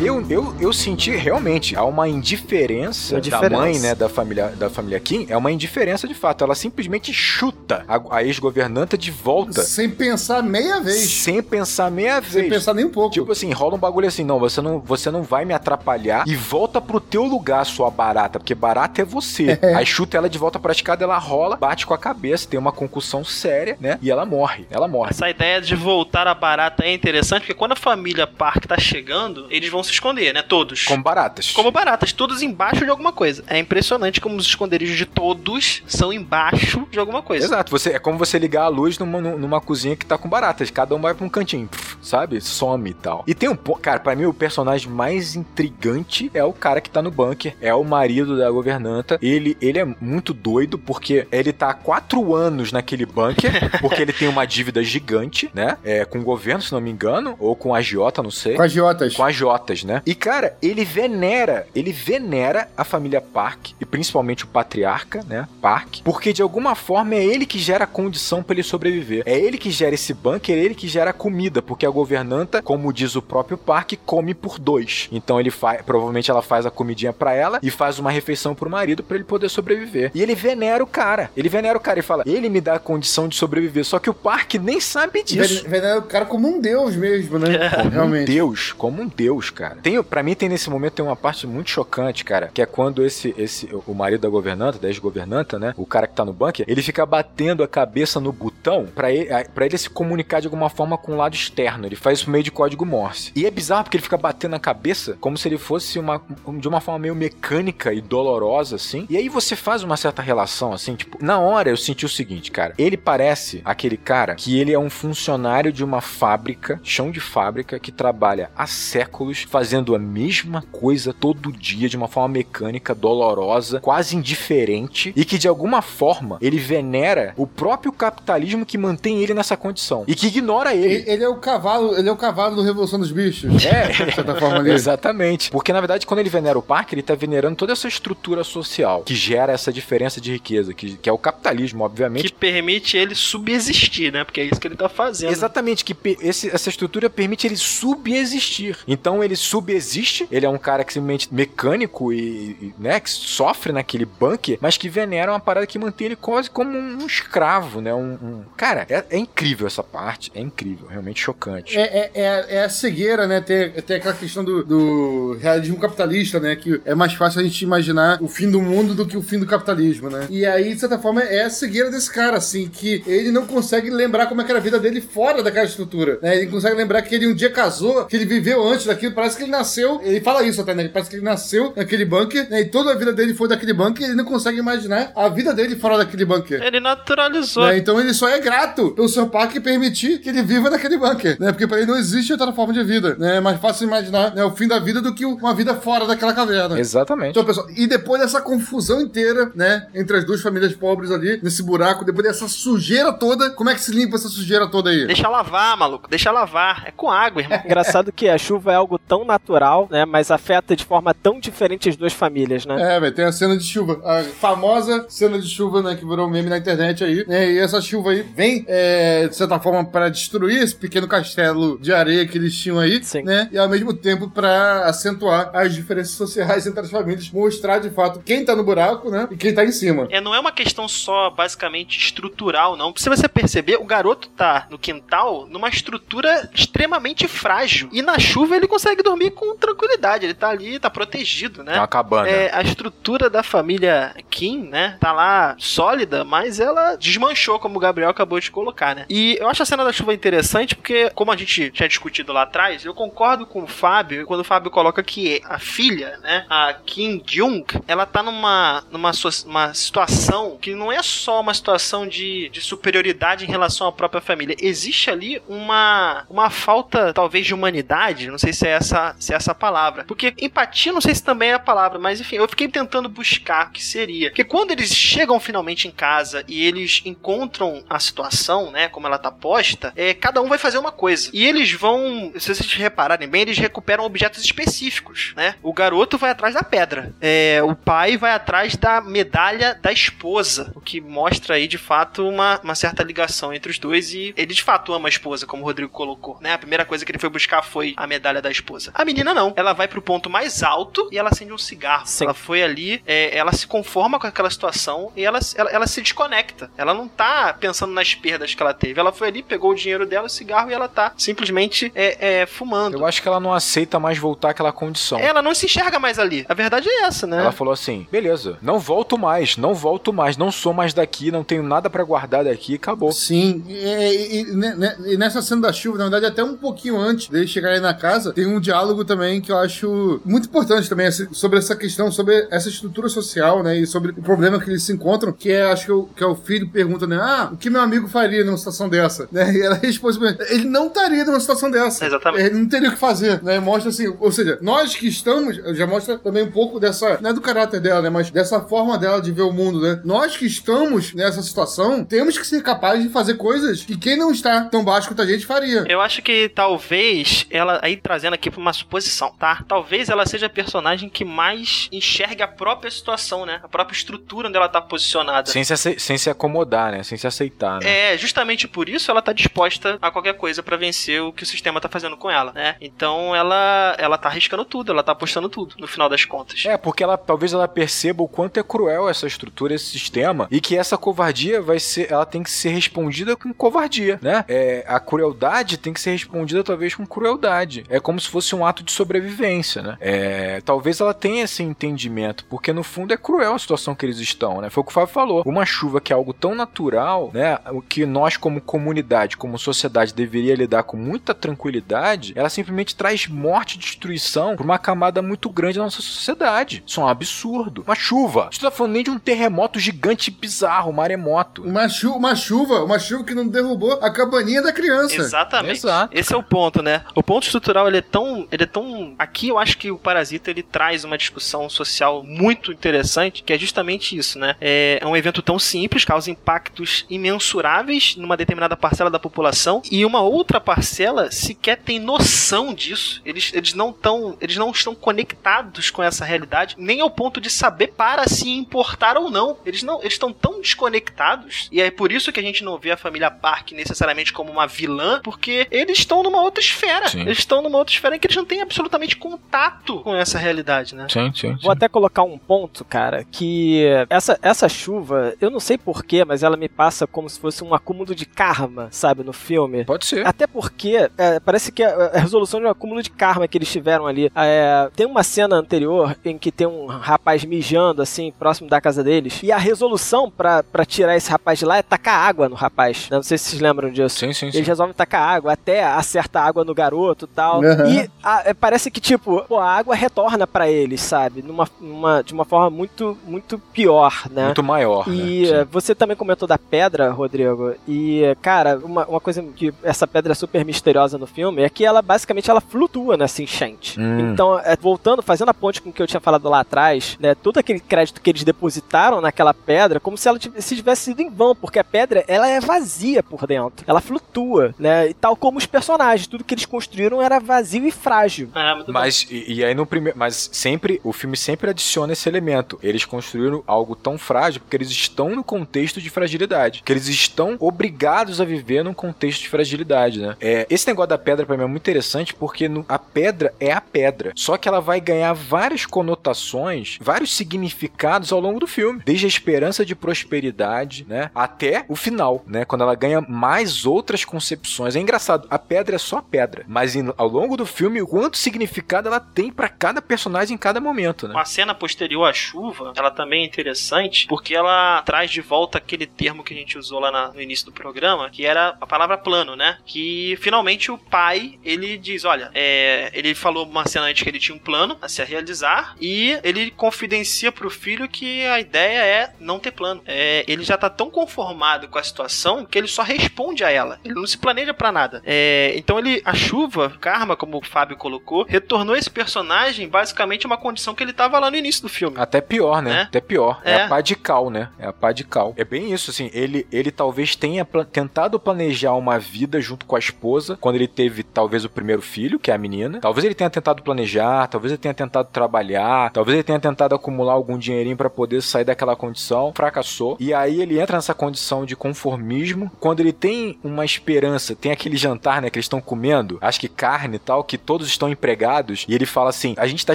Eu, eu, eu senti realmente há uma indiferença, Uma da mãe, né, da família, da família Kim, é uma indiferença de fato. Ela simplesmente chuta a, a ex-governanta de volta Sem pensar meia vez. sem pensar meia Sem vez. pensar nem um pouco. Tipo assim, rola um bagulho assim, não, você não, você não vai me atrapalhar e volta pro teu lugar, sua barata, porque barata é você. Aí chuta ela de volta pra escada, ela rola, bate com a cabeça, tem uma concussão séria, né? E ela morre, ela morre. Essa ideia de voltar a barata é interessante, porque quando a família Park tá chegando, eles vão se esconder, né? Todos. Com baratas. Como baratas, todos embaixo de alguma coisa. É impressionante como os esconderijos de todos são embaixo de alguma coisa. Exato, você, é como você ligar a luz numa, numa cozinha que tá com baratas. Cada um vai pra um cantinho, sabe? Some e tal. E tem um ponto. Cara, pra mim o personagem mais intrigante é o cara que tá no bunker. É o marido da governanta. Ele, ele é muito doido porque ele tá há quatro anos naquele bunker. porque ele tem uma dívida gigante, né? É, com o governo, se não me engano. Ou com a agiota, não sei. Com agiotas. Com agiotas, né? E, cara, ele venera, ele venera a família Park, e principalmente o patriarca, né? Park, porque de alguma forma é ele que gera a condição pra ele sobreviver. É ele que gera esse bunker, é ele que gera a comida, porque a governanta, como diz o próprio Park, come por dois. Então ele faz, provavelmente ela faz a comidinha pra ela e faz uma refeição pro marido pra ele poder sobreviver. E ele venera o cara. Ele venera o cara e fala: "Ele me dá a condição de sobreviver". Só que o Park nem sabe disso. Ven- Venera o cara como um deus mesmo, né? Como um Realmente. deus, como um deus, cara. Tem, pra mim, tem nesse momento tem uma parte muito chocante, cara, que é quando esse, esse o marido da governanta, da ex-governanta, né, o cara que tá no bunker, ele fica batendo a cabeça no botão pra ele, para ele se comunicar de alguma forma com o lado externo. Ele faz isso meio de código Morse. E é bizarro porque ele fica batendo a cabeça como se ele fosse uma de uma forma meio mecânica e dolorosa assim. E aí você faz uma certa relação assim, tipo, na hora eu senti o seguinte, cara, ele parece aquele cara que ele é um funcionário de uma fábrica, chão de fábrica que trabalha há séculos fazendo a mesma coisa todo dia de uma forma mecânica, dolorosa, quase indiferente e que de alguma forma ele venera o próprio capitalismo que mantém ele nessa condição e que ignora ele. Ele, ele é o cavalo, ele é o cavalo do Revolução dos Bichos. É, De certa forma ali. Exatamente. Porque, na verdade, quando ele venera o parque, ele tá venerando toda essa estrutura social que gera essa diferença de riqueza, que, que é o capitalismo, obviamente. Que permite ele subsistir, né? Porque é isso que ele tá fazendo. Exatamente, que esse- essa estrutura permite ele subexistir. Então ele subexiste, ele é um cara que simplesmente mecânico e, e, né, que sofre naquele bunker, mas que venera uma parada que mantém ele quase como um, escravo, né? Um, um- Cara, é, é incrível essa parte, é incrível, realmente chocante. É, é, é, é a cegueira, né? Tem, tem aquela questão do, do realismo capitalista, né? Que é mais fácil a gente imaginar o fim do mundo do que o fim do capitalismo, né? E aí, de certa forma, é a cegueira desse cara, assim, que ele não consegue lembrar como é era a vida dele fora daquela estrutura, né? Ele consegue lembrar que ele um dia casou, que ele viveu antes daquilo, parece que ele nasceu, ele fala isso até, né? Parece que ele nasceu naquele bunker, né? E toda a vida dele foi daquele bunker, e ele não consegue imaginar a vida dele fora daquele bunker. Ele naturalizou. Né? Então ele só é grato pelo seu pai que permitir que ele viva naquele bunker, né? Porque para ele não existe outra forma de vida, né? É mais fácil imaginar né, o fim da vida do que uma vida fora daquela caverna. Exatamente. Então, pessoal, e depois dessa confusão inteira, né, entre as duas famílias pobres ali, nesse buraco, depois dessa sujeira toda, como é que se limpa essa sujeira toda aí? Deixa lavar, maluco. Deixa lavar. É com água, irmão. Engraçado que a chuva é algo tão tão natural, né? Mas afeta de forma tão diferente as duas famílias, né? É, velho, tem a cena de chuva. A famosa cena de chuva, né? Que virou meme na internet aí. Né, e essa chuva aí vem, é, de certa forma, para destruir esse pequeno castelo de areia que eles tinham aí, Sim. né? E ao mesmo tempo para acentuar as diferenças sociais entre as famílias, mostrar de fato quem tá no buraco, né? E quem tá em cima. É, não é uma questão só basicamente estrutural, não. Se você perceber, o garoto tá no quintal numa estrutura extremamente frágil. E na chuva ele consegue dormir com tranquilidade. Ele tá ali, tá protegido, né? É uma cabana. É, a estrutura da família Kim, né? Tá lá sólida, mas ela desmanchou, como o Gabriel acabou de colocar, né? E eu acho a cena da chuva interessante porque, como a gente tinha discutido lá atrás, eu concordo com o Fábio quando o Fábio coloca que a filha, né? A Kim Jung, ela tá numa, numa uma situação que não é só uma situação de, de superioridade em relação à própria família. Existe ali uma, uma falta, talvez, de humanidade. Não sei se é essa, se é essa palavra. Porque empatia, não sei se também é a palavra, mas enfim, eu fiquei tentando buscar o que seria. Porque quando eles chegam finalmente em casa e eles encontram a situação, né, como ela tá posta, é, cada um vai fazer uma coisa. E eles vão, se vocês repararem bem, eles recuperam objetos específicos, né? O garoto vai atrás da pedra. É, o pai vai atrás da medalha da esposa. O que mostra aí, de fato, uma, uma certa ligação entre os dois. E ele, de fato, ama a esposa, como o Rodrigo colocou, né? A primeira coisa que ele foi buscar foi a medalha da esposa. A menina não. Ela vai pro ponto mais alto e ela acende um cigarro. Sim. Ela foi ali, é, ela se conforma com aquela situação e ela, ela, ela, se desconecta. Ela não tá pensando nas perdas que ela teve. Ela foi ali, pegou o dinheiro dela, o cigarro, e ela tá simplesmente é, é, fumando. Eu acho que ela não aceita mais voltar àquela condição. Ela não se enxerga mais ali. A verdade é essa, né? Ela falou assim: beleza, não volto mais, não volto mais, não sou mais daqui, não tenho nada para guardar daqui, acabou. Sim, e, e, e, e, nessa cena da chuva, na verdade, até um pouquinho antes deles chegarem na casa, tem um diálogo também que eu acho muito importante também sobre essa questão, sobre essa estrutura social, né? E sobre o problema que eles se encontram, que é, acho que, o, que é o filho pergunta, né? Ah, o que meu amigo faria numa situação dessa? Né? E ela responde, ele não estaria numa situação dessa. Exatamente. Ele não teria o que fazer, né? Mostra assim, ou seja, nós que estamos, já mostra também um pouco dessa, não é do caráter dela, né? Mas dessa forma dela de ver o mundo, né? Nós que estamos nessa situação, temos que ser capazes de fazer coisas que quem não está tão baixo quanto a gente faria. Eu acho que talvez ela, aí trazendo aqui pra uma suposição, tá? Talvez ela seja a personagem que mais enxergue a própria situação, né? A própria estrutura onde ela tá posicionada. Sem se, sem se acomodar, né? Sem se aceitar, né? É, justamente por isso ela tá disposta a qualquer coisa para vencer o que o sistema tá fazendo com ela, né? Então ela ela tá arriscando tudo, ela tá apostando tudo, no final das contas. É, porque ela talvez ela perceba o quanto é cruel essa estrutura, esse sistema, e que essa covardia vai ser, ela tem que ser respondida com covardia, né? É, a crueldade tem que ser respondida talvez com crueldade. É como se fosse um ato de sobrevivência, né? É, talvez ela tenha esse entendimento, porque no fundo é cruel a situação que eles estão, né? Foi o que o Fábio falou. Uma chuva que é algo tão natural, né? O que nós como comunidade, como sociedade deveria lidar com muita tranquilidade, ela simplesmente traz morte e destruição para uma camada muito grande da nossa sociedade. Isso é um absurdo. Uma chuva. A gente tá falando nem de um terremoto gigante bizarro, um maremoto. Uma, chu uma chuva, uma chuva que não derrubou a cabaninha da criança. Exatamente. Exato. Esse é o ponto, né? O ponto estrutural ele é tão, ele é tão aqui eu acho que o Parasita ele traz uma discussão social muito interessante, que é justamente isso, né? É, é um evento tão simples, causa impactos imensuráveis numa determinada parcela da população e uma outra parcela sequer tem noção disso. Eles, eles não estão eles não estão conectados com essa realidade, nem ao ponto de saber para se importar ou não. Eles não eles estão tão desconectados e é por isso que a gente não vê a família Park necessariamente como uma vilã, porque eles estão numa outra esfera. Sim. Eles estão numa outra esfera em que eles não têm absolutamente contato com essa realidade, né? Sim, sim, sim. Vou até colocar um ponto, cara, que essa, essa chuva, eu não sei porquê, mas ela me passa como se fosse um acúmulo de karma, sabe, no filme. Pode ser. Até porque é, parece que a, a, resolução de um acúmulo de karma que eles tiveram ali. É, tem uma cena anterior em que tem um rapaz mijando, assim, próximo da casa deles, e a resolução para tirar esse rapaz de lá é tacar água no rapaz. Não sei se vocês lembram disso. Sim, sim, Eles sim. resolvem tacar água, até acerta água no garoto e tal. Uhum. E a, é, parece que, tipo, pô, a água retorna para eles, sabe? Numa, numa, de uma forma muito, muito pior, né? Muito maior. E né? você também comentou da pedra, Rodrigo. E, cara, uma, uma coisa que essa pedra é super misteriosa no filme é que ela basicamente ela flutua nessa enchente. Hum. Então, é, voltando, fazendo a ponte com o que eu tinha falado lá atrás, né? Todo aquele crédito que eles depositaram naquela pedra, como se ela tivesse, se tivesse sido em vão, porque a pedra ela é vazia por dentro. Ela flutua, né? E tal como os personagens, tudo que eles construíram era vazio e frágil. É, mas, e, e, aí no primeiro. Mas sempre, o filme sempre adiciona esse elemento. Eles construíram algo tão frágil porque eles estão no contexto de fragilidade. Que eles estão obrigados a viver num contexto de fragilidade, né? É, esse negócio da pedra para mim é muito interessante porque no, a pedra é a pedra. Só que ela vai ganhar várias conotações, vários significados ao longo do filme. Desde a esperança de prosperidade, né? Até o final, né? Quando ela ganha mais outras concepções. É engraçado, a pedra é só pedra. Mas in, ao longo do filme, o quanto significado ela tem para cada personagem em cada momento, né? Uma cena posterior à chuva, ela também é interessante porque ela traz de volta aquele termo que a gente usou lá no início do programa, que era a palavra plano, né? Que finalmente o pai, ele diz, olha, é, ele falou uma cena antes que ele tinha um plano a se realizar e ele confidencia pro filho que a ideia é não ter plano. É, ele já tá tão conformado com a situação que ele só responde a ela. Ele não se planeja para nada. É, então ele, a chuva, karma, como o Fábio colocou, retornou esse personagem basicamente uma condição que ele tava lá no início do filme. Até pior, né? É. Até pior. É. é a pá de cal, né? É a pá de cal. É bem isso, assim. Ele, ele talvez tenha pl tentado planejar uma vida junto com a esposa quando ele teve talvez o primeiro filho, que é a menina. Talvez ele tenha tentado planejar, talvez ele tenha tentado trabalhar, talvez ele tenha tentado acumular algum dinheirinho para poder sair daquela condição. Fracassou. E aí ele entra nessa condição de conformismo. Quando ele tem uma esperança, tem aquele jantar, né, que eles estão comendo, acho que carne e tal, que todos estão empregados, e ele fala assim: a gente tá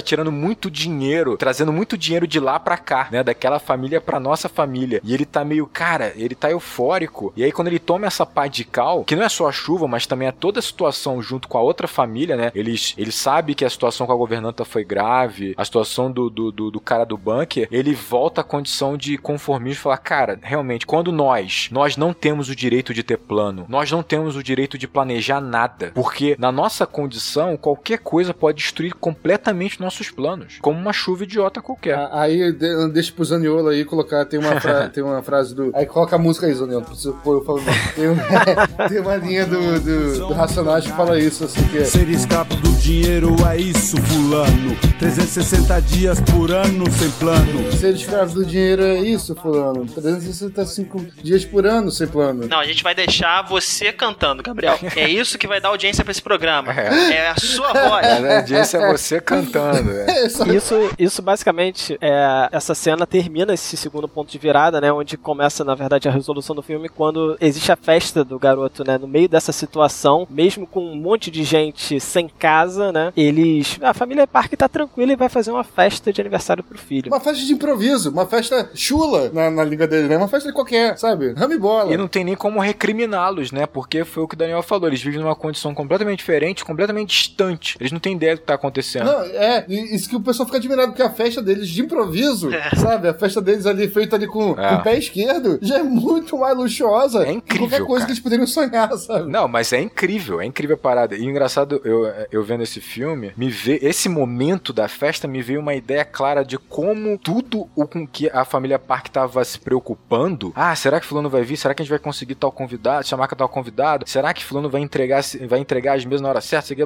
tirando muito dinheiro, trazendo muito dinheiro de lá para cá, né, daquela família para nossa família. E ele tá meio, cara, ele tá eufórico. E aí quando ele toma essa pá de cal, que não é só a chuva, mas também é toda a situação junto com a outra família, né? Eles, ele sabe que a situação com a governanta foi grave, a situação do, do, do, do cara do bunker, ele volta à condição de conformismo e fala, cara, realmente, quando nós, nós não temos o direito de ter plano, nós não temos o direito de planejar nada, porque na nossa condição, qualquer coisa pode destruir completamente nossos planos, como uma chuva idiota qualquer. Aí, deixa pro Zaniolo aí colocar, tem uma, fra tem uma frase do... Aí coloca a música aí, Zaniolo, preciso pôr eu falando. Tem, uma, tem uma linha do, do, do Racionais que fala isso, assim, que é... Ser escravo do dinheiro é isso, fulano. 360 dias por ano sem plano. Ser escravo do dinheiro é isso, fulano. 365 dias por ano sem plano. Não, a gente vai deixar você cantando, Gabriel. É isso que vai dar audiência pra esse programa. É, é a sua voz. É, a audiência é você cantando. É. Isso, isso basicamente, é, essa cena termina esse segundo ponto de virada, né? Onde começa, na verdade, a resolução do filme quando existe a festa do garoto, né? No meio dessa situação, mesmo com um monte de gente sem casa, né? Eles. A família Park tá tranquila e vai fazer uma festa de aniversário pro filho. Uma festa de improviso, uma festa chula na, na língua dele, né? Uma festa de qualquer, sabe? Rame bola. E não tem nem como recriminá-los, né? Porque foi o que o Daniel falou. Eles vivem numa condição completamente diferente, completamente distante. Eles não têm ideia do que tá acontecendo. Não, é, isso que o pessoal fica admirado, porque a festa deles de improviso, é. sabe? A festa deles ali feita ali com, é. com o pé esquerdo já é muito mais luxuosa é incrível, que qualquer coisa cara. que eles poderiam sonhar, sabe? Não, mas é incrível, é incrível a parada. E engraçado, eu, eu vendo esse filme, me vê esse momento da festa me veio uma ideia clara de como tudo o com que a família Park tava se preocupando. Ah, será que fulano vai vir? Será que a gente vai conseguir tal convidado? Chamar tal convidado? Será que fulano vai entregar vai entregar as mesas na hora certa? Sei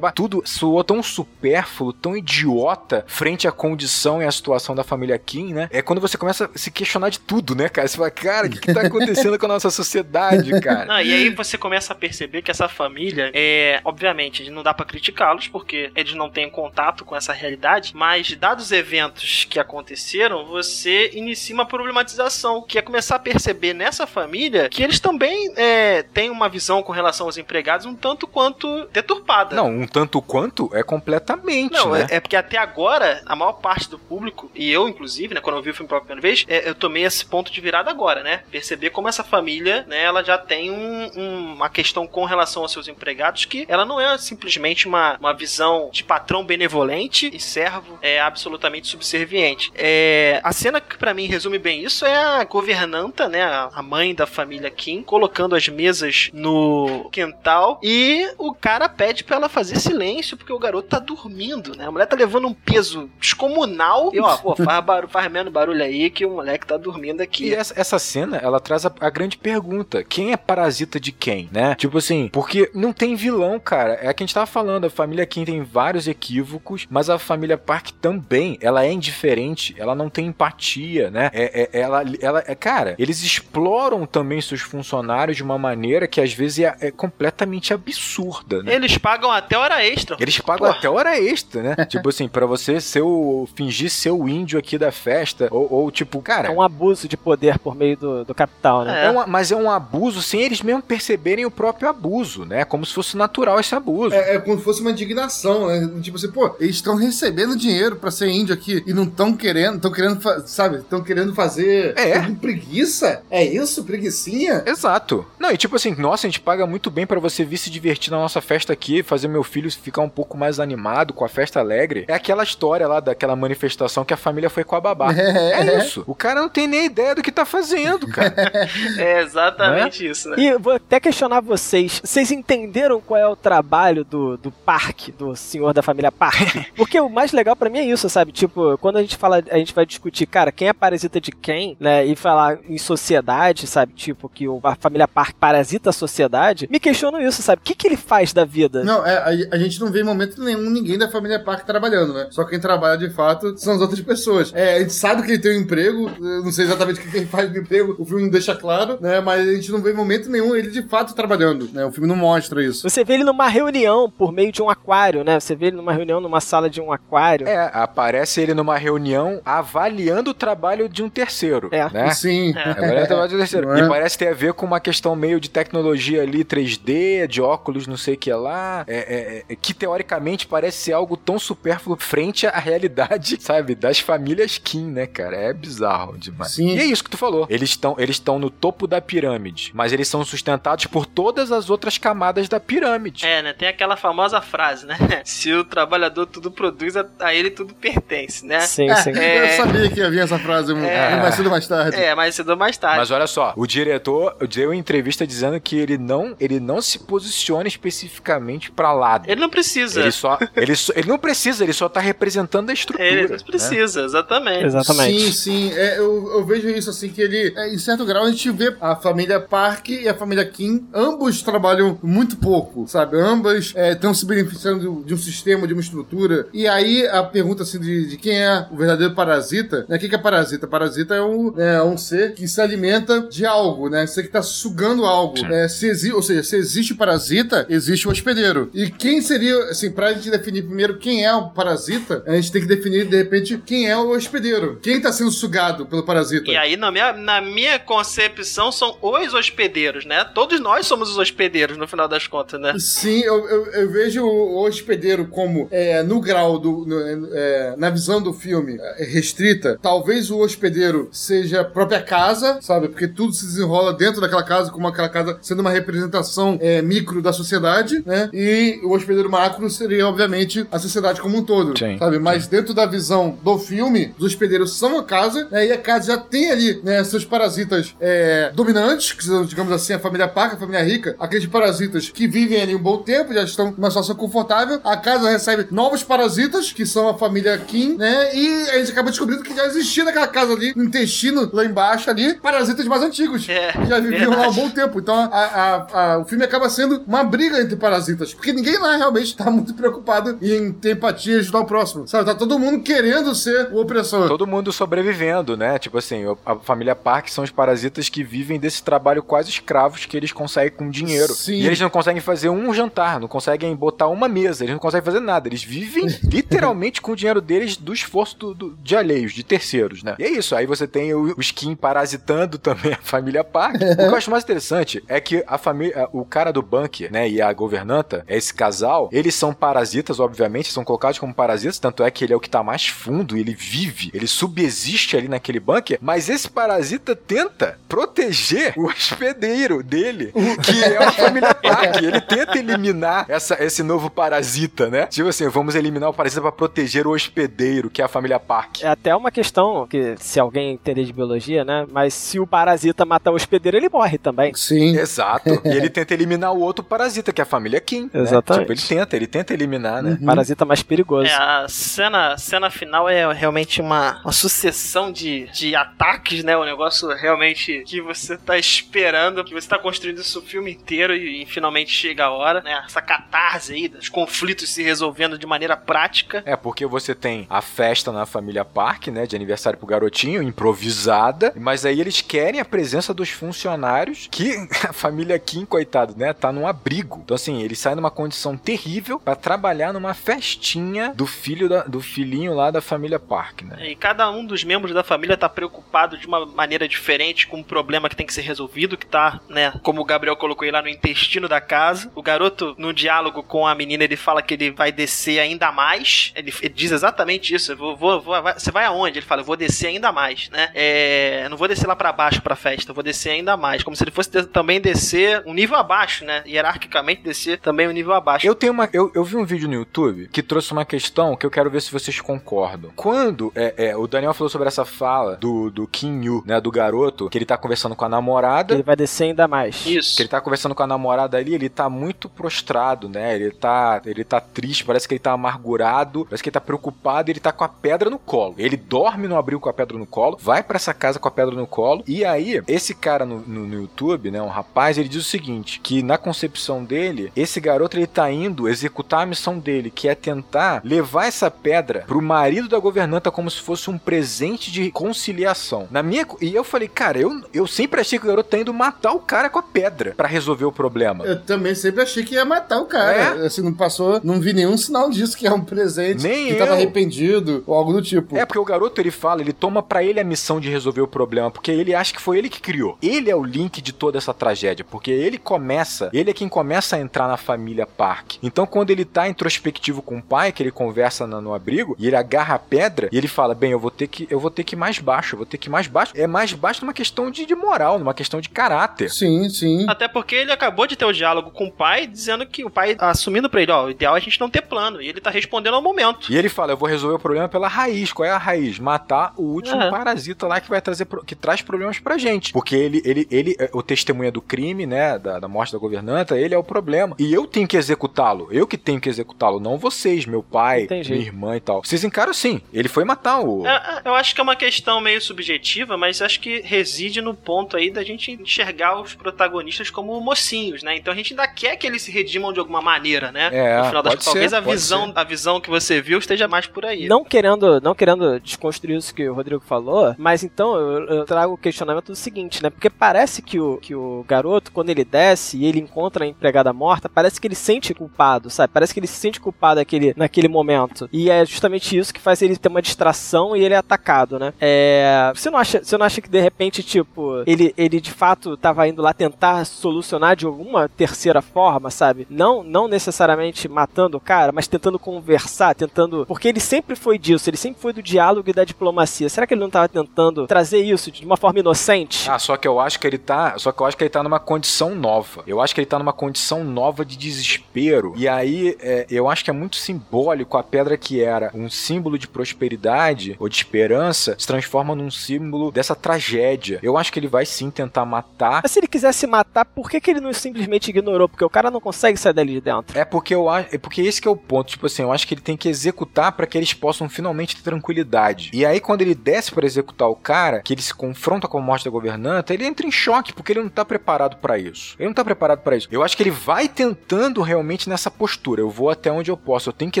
Tudo soou tão supérfluo, tão idiota frente à condição e à situação da família Kim, né? É quando você começa a se questionar de tudo, né, cara? Você fala, cara, o que, que tá acontecendo com a nossa sociedade, cara? Não, e aí você começa a perceber que essa família é, obviamente, não dá para criticá-los porque eles não têm contato com essa realidade, mas dados os eventos que aconteceram, você inicia uma problematização, que é começar a perceber nessa família que eles também é, têm uma visão com relação aos empregados um tanto quanto deturpada. Não, um tanto quanto é completamente, não, né? é, é porque até agora a maior parte do público e eu inclusive, né, quando eu vi o filme pela primeira vez, é, eu tomei esse ponto de virada agora, né? Perceber como essa família, né, ela já tem um, um, uma questão com relação aos seus empregados que ela não é simplesmente uma, uma visão de patrão benevolente e servo é absolutamente subserviente. É, a cena que para mim resume bem isso é a governanta, né, a mãe da família Kim, colocando as mesas no quintal e o cara pede para ela fazer silêncio porque o garoto tá dormindo, né? A mulher tá levando um peso descomunal e ó, pô, faz, barulho, faz menos barulho aí que o moleque tá dormindo aqui. E essa, essa cena, ela traz a, a, grande pergunta: quem é parasita de quem, né? Tipo assim, porque não tem vilão, cara. É que a gente tava falando, a família Kim tem vários equívocos, mas a família Park também, ela é indiferente, ela não tem empatia, né? É, é ela, ela, é, cara, eles exploram também seus funcionários de uma maneira que às vezes é, é completamente absurda, né? Eles pagam até hora extra extra. Eles pagam Pô. até hora extra, né? tipo assim, para você ser o. fingir ser o índio aqui da festa. Ou, ou, tipo, cara. É um abuso de poder por meio do, do capital, né? É. é uma, mas é um abuso sem eles mesmo perceberem o próprio abuso, né? Como se fosse natural esse abuso. É, é como se fosse uma indignação, né? Tipo assim, pô, eles estão recebendo dinheiro para ser índio aqui e não estão querendo, estão querendo, sabe? Estão querendo fazer. É. Preguiça? É isso? Preguiçinha? Exato. Não, e tipo assim, nossa, a gente paga muito bem para você vir se divertir na nossa festa aqui, fazer meu filho ficar um pouco mais animado com a festa alegre. É aquela história lá daquela manifestação que a família foi com a babá. É, é isso. O cara não tem nem ideia do que tá fazendo, cara. é exatamente é? isso, né? E vou até questionar vocês. Vocês entenderam qual é o trabalho do, do parque, do senhor da família Parque? Porque o mais legal para mim é isso, sabe? Tipo, quando a gente fala, a gente vai discutir, cara, quem é parasita de quem, né? E falar em sociedade, sabe? Tipo, que a família Parque parasita a sociedade. Me questiono isso, sabe? O que, que ele faz da vida? Não, é, a, a gente não vê em momento nenhum ninguém da família Parque trabalhando, né? Só quem trabalha de fato são as outras pessoas. É, a gente sabe que ele tem um emprego, não sei exatamente o que ele faz no emprego, o filme não deixa claro, né? Mas a gente não vê em momento nenhum ele de fato trabalhando, né? O filme não mostra isso. Você vê ele numa reunião por meio de um aquário, né? Você vê ele numa reunião numa sala de um aquário. É, aparece ele numa reunião avaliando o trabalho de um terceiro. É. Né? Sim. É. É o trabalho de um terceiro. É? E parece ter a ver com uma questão meio de tecnologia ali, 3D, de óculos, não sei o que lá. É, é, é, que teoricamente parece ser algo tão supérfluo frente à realidade, sabe? Das famílias Kim, né, cara? É bizarro demais. Sim. E é isso que tu falou. Eles estão eles no topo da pirâmide, mas eles são sustentados por todas as outras camadas da pirâmide. É, né? Tem aquela famosa frase, né? Se o trabalhador tudo produz, a ele tudo pertence, né? Sim, sim. É... Eu sabia que havia essa frase é... mais cedo ou mais tarde. É, mais cedo ou mais tarde. Mas olha só, o diretor deu entrevista dizendo que ele não, ele não se posiciona especificamente para lado. Ele não precisa. Ele só, ele, só, ele não precisa, ele só tá representando a estrutura. Ele não precisa, né? exatamente. Exatamente. Sim, sim. É, eu, eu vejo isso assim, que ele, é, em certo grau, a gente vê a família Park e a família Kim, ambos trabalham muito pouco, sabe? Ambas estão é, se beneficiando de um sistema, de uma estrutura. E aí a pergunta assim de, de quem é o verdadeiro parasita, né? O que, que é parasita? Parasita é um, é um ser que se alimenta de algo, né? Ser que está sugando algo. É, se exi ou seja, se existe parasita, existe o hospedeiro. E quem seria, assim, pra gente definir primeiro quem é o parasita, a gente tem que definir, de repente, quem é o hospedeiro. Quem está sendo sugado pelo parasita. E aí, na minha, na minha concepção, são os hospedeiros, né? Todos nós somos os hospedeiros, no final das contas, né? Sim, eu, eu, eu vejo o hospedeiro como, é, no grau do. No, é, na visão do filme é, restrita, talvez o hospedeiro seja a própria casa, sabe? Porque tudo se desenrola dentro daquela casa, como aquela casa sendo uma representação é, micro da sociedade, né? E o hospedeiro macro seria, obviamente, a sociedade como um todo, sim, sabe? Mas sim. dentro da visão do filme, os hospedeiros são a casa, né? E a casa já tem ali, né, seus parasitas é, dominantes, que são, digamos assim, a família paca, a família rica, aqueles parasitas que vivem ali um bom tempo, já estão numa situação confortável. A casa recebe novos parasitas, que são a família Kim, né? E a gente acaba descobrindo que já existia naquela casa ali, no intestino, lá embaixo ali, parasitas mais antigos. É, que já viviam verdade. lá há um bom tempo. Então a, a, a, o filme acaba sendo uma briga entre parasitas. Porque ninguém lá realmente tá muito preocupado em ter empatia e ajudar o próximo. Sabe? Tá todo mundo querendo ser o opressor. Todo mundo sobrevivendo, né? Tipo assim, a família Park são os parasitas que vivem desse trabalho quase escravos que eles conseguem com dinheiro. Sim. E eles não conseguem fazer um jantar, não conseguem botar uma mesa, eles não conseguem fazer nada. Eles vivem literalmente com o dinheiro deles do esforço do, do, de alheios, de terceiros, né? E é isso. Aí você tem o, o Skin parasitando também a família Park. o que eu acho mais interessante é que a família, o cara do bunker, né, e a governanta, esse casal, eles são parasitas, obviamente, são colocados como parasitas, tanto é que ele é o que tá mais fundo, ele vive, ele subsiste ali naquele bunker, mas esse parasita tenta proteger o hospedeiro dele, que é a família Park. Ele tenta eliminar essa, esse novo parasita, né? Tipo assim, vamos eliminar o parasita para proteger o hospedeiro, que é a família Park. É até uma questão que, se alguém entender de biologia, né? Mas se o parasita matar o hospedeiro, ele morre também. Sim. Exato. e ele tenta eliminar o outro parasita, que é a família Kim. Né? Exatamente. Tipo, ele tenta, ele tenta eliminar, né? Uhum. Parasita mais perigoso. É, a cena, cena final é realmente uma, uma sucessão de, de ataques, né? O negócio realmente que você tá esperando, que você tá construindo isso o filme inteiro e, e finalmente chega a hora, né? Essa catarse aí dos conflitos se resolvendo de maneira prática. É, porque você tem a festa na família Park, né? De aniversário pro garotinho, improvisada, mas aí eles querem a presença dos funcionários que a família Kim, coitado, né? Tá num abrigo. Então, assim, eles saem numa condição terrível horrível para trabalhar numa festinha do filho da, do filhinho lá da família Park, né? E cada um dos membros da família tá preocupado de uma maneira diferente com um problema que tem que ser resolvido, que tá, né, como o Gabriel colocou aí lá no intestino da casa. O garoto, no diálogo com a menina, ele fala que ele vai descer ainda mais. Ele, ele diz exatamente isso. Eu vou, vou, vou, você vai aonde? Ele fala, eu vou descer ainda mais, né? É, não vou descer lá para baixo pra festa, eu vou descer ainda mais. Como se ele fosse também descer um nível abaixo, né? Hierarquicamente descer também um nível abaixo. Eu tenho uma. Eu, eu vi um vídeo no YouTube que trouxe uma questão que eu quero ver se vocês concordam. Quando é, é, o Daniel falou sobre essa fala do, do Kim Yu, né? Do garoto, que ele tá conversando com a namorada. Ele vai descer ainda mais. Isso. Que ele tá conversando com a namorada ali, ele tá muito prostrado, né? Ele tá, ele tá triste, parece que ele tá amargurado, parece que ele tá preocupado, ele tá com a pedra no colo. Ele dorme no abrigo com a pedra no colo, vai para essa casa com a pedra no colo, e aí, esse cara no, no, no, YouTube, né, um rapaz, ele diz o seguinte, que na concepção dele, esse garoto ele tá indo executar a missão dele, que é tentar levar essa pedra pro marido da governanta como se fosse um presente de conciliação. Na minha e eu falei, cara, eu, eu sempre achei que o garoto tá indo matar o cara com a pedra para resolver o problema. Eu também sempre achei que ia matar o cara. É? Assim, não passou, não vi nenhum sinal disso que é um presente, Nem que eu. tava arrependido ou algo do tipo. É porque o garoto ele fala, ele toma para ele a missão de resolver o problema, porque ele acha que foi ele que criou. Ele é o link de toda essa tragédia, porque ele começa, ele é quem começa a entrar na família Park. Então, quando ele tá introspectivo com o pai, que ele conversa no, no abrigo, e ele agarra a pedra, e ele fala: Bem, eu vou ter que, eu vou ter que ir mais baixo, eu vou ter que ir mais baixo. É mais baixo numa questão de, de moral, numa questão de caráter. Sim, sim. Até porque ele acabou de ter o diálogo com o pai, dizendo que o pai assumindo pra ele: Ó, o ideal é a gente não ter plano. E ele tá respondendo ao momento. E ele fala: Eu vou resolver o problema pela raiz. Qual é a raiz? Matar o último É. parasita lá que vai trazer, que traz problemas pra gente. Porque ele, ele, ele, é o testemunha do crime, né? Da, da morte da governanta, ele é o problema. E eu tenho que executá-lo. Eu que tenho que executá-lo, não vocês, meu pai, Entendi. minha irmã e tal. Vocês encaram sim. Ele foi matar o. É, é, eu acho que é uma questão meio subjetiva, mas acho que reside no ponto aí da gente enxergar os protagonistas como mocinhos, né? Então a gente ainda quer que eles se redimam de alguma maneira, né? É, no final das pode contas, talvez ser, a visão, a visão que você viu esteja mais por aí. Não querendo, não querendo desconstruir isso que o Rodrigo falou, mas então eu, eu trago o questionamento do seguinte, né? Porque parece que o, que o garoto, quando ele desce e ele encontra a empregada morta, parece que ele se sente culpado, sabe? Parece que ele se sente culpado naquele, naquele momento. E é justamente isso que faz ele ter uma distração e ele é atacado, né? É, você, não acha, você não acha que de repente, tipo, ele, ele de fato tava indo lá tentar solucionar de alguma terceira forma, sabe? Não, não necessariamente matando o cara, mas tentando conversar, tentando. Porque ele sempre foi disso, ele sempre foi do diálogo e da diplomacia. Será que ele não tava tentando trazer isso de uma forma inocente? Ah, só que eu acho que ele tá. Só que eu acho que ele tá numa condição nova. Eu acho que ele tá numa condição nova de desespero. E aí, é, eu acho que é muito simbólico a pedra que era um símbolo de prosperidade ou de esperança se transforma num símbolo dessa tragédia. Eu acho que ele vai sim tentar matar. Mas se ele quisesse matar, por que, que ele não simplesmente ignorou? Porque o cara não consegue sair dali de dentro. É porque eu acho, é porque esse que é o ponto, tipo assim, eu acho que ele tem que executar para que eles possam finalmente ter tranquilidade. E aí quando ele desce para executar o cara, que ele se confronta com a morte da governanta, ele entra em choque porque ele não tá preparado para isso. Ele não tá preparado para isso. Eu acho que ele vai tentando realmente nessa postura. Eu vou até onde eu posso, eu tenho que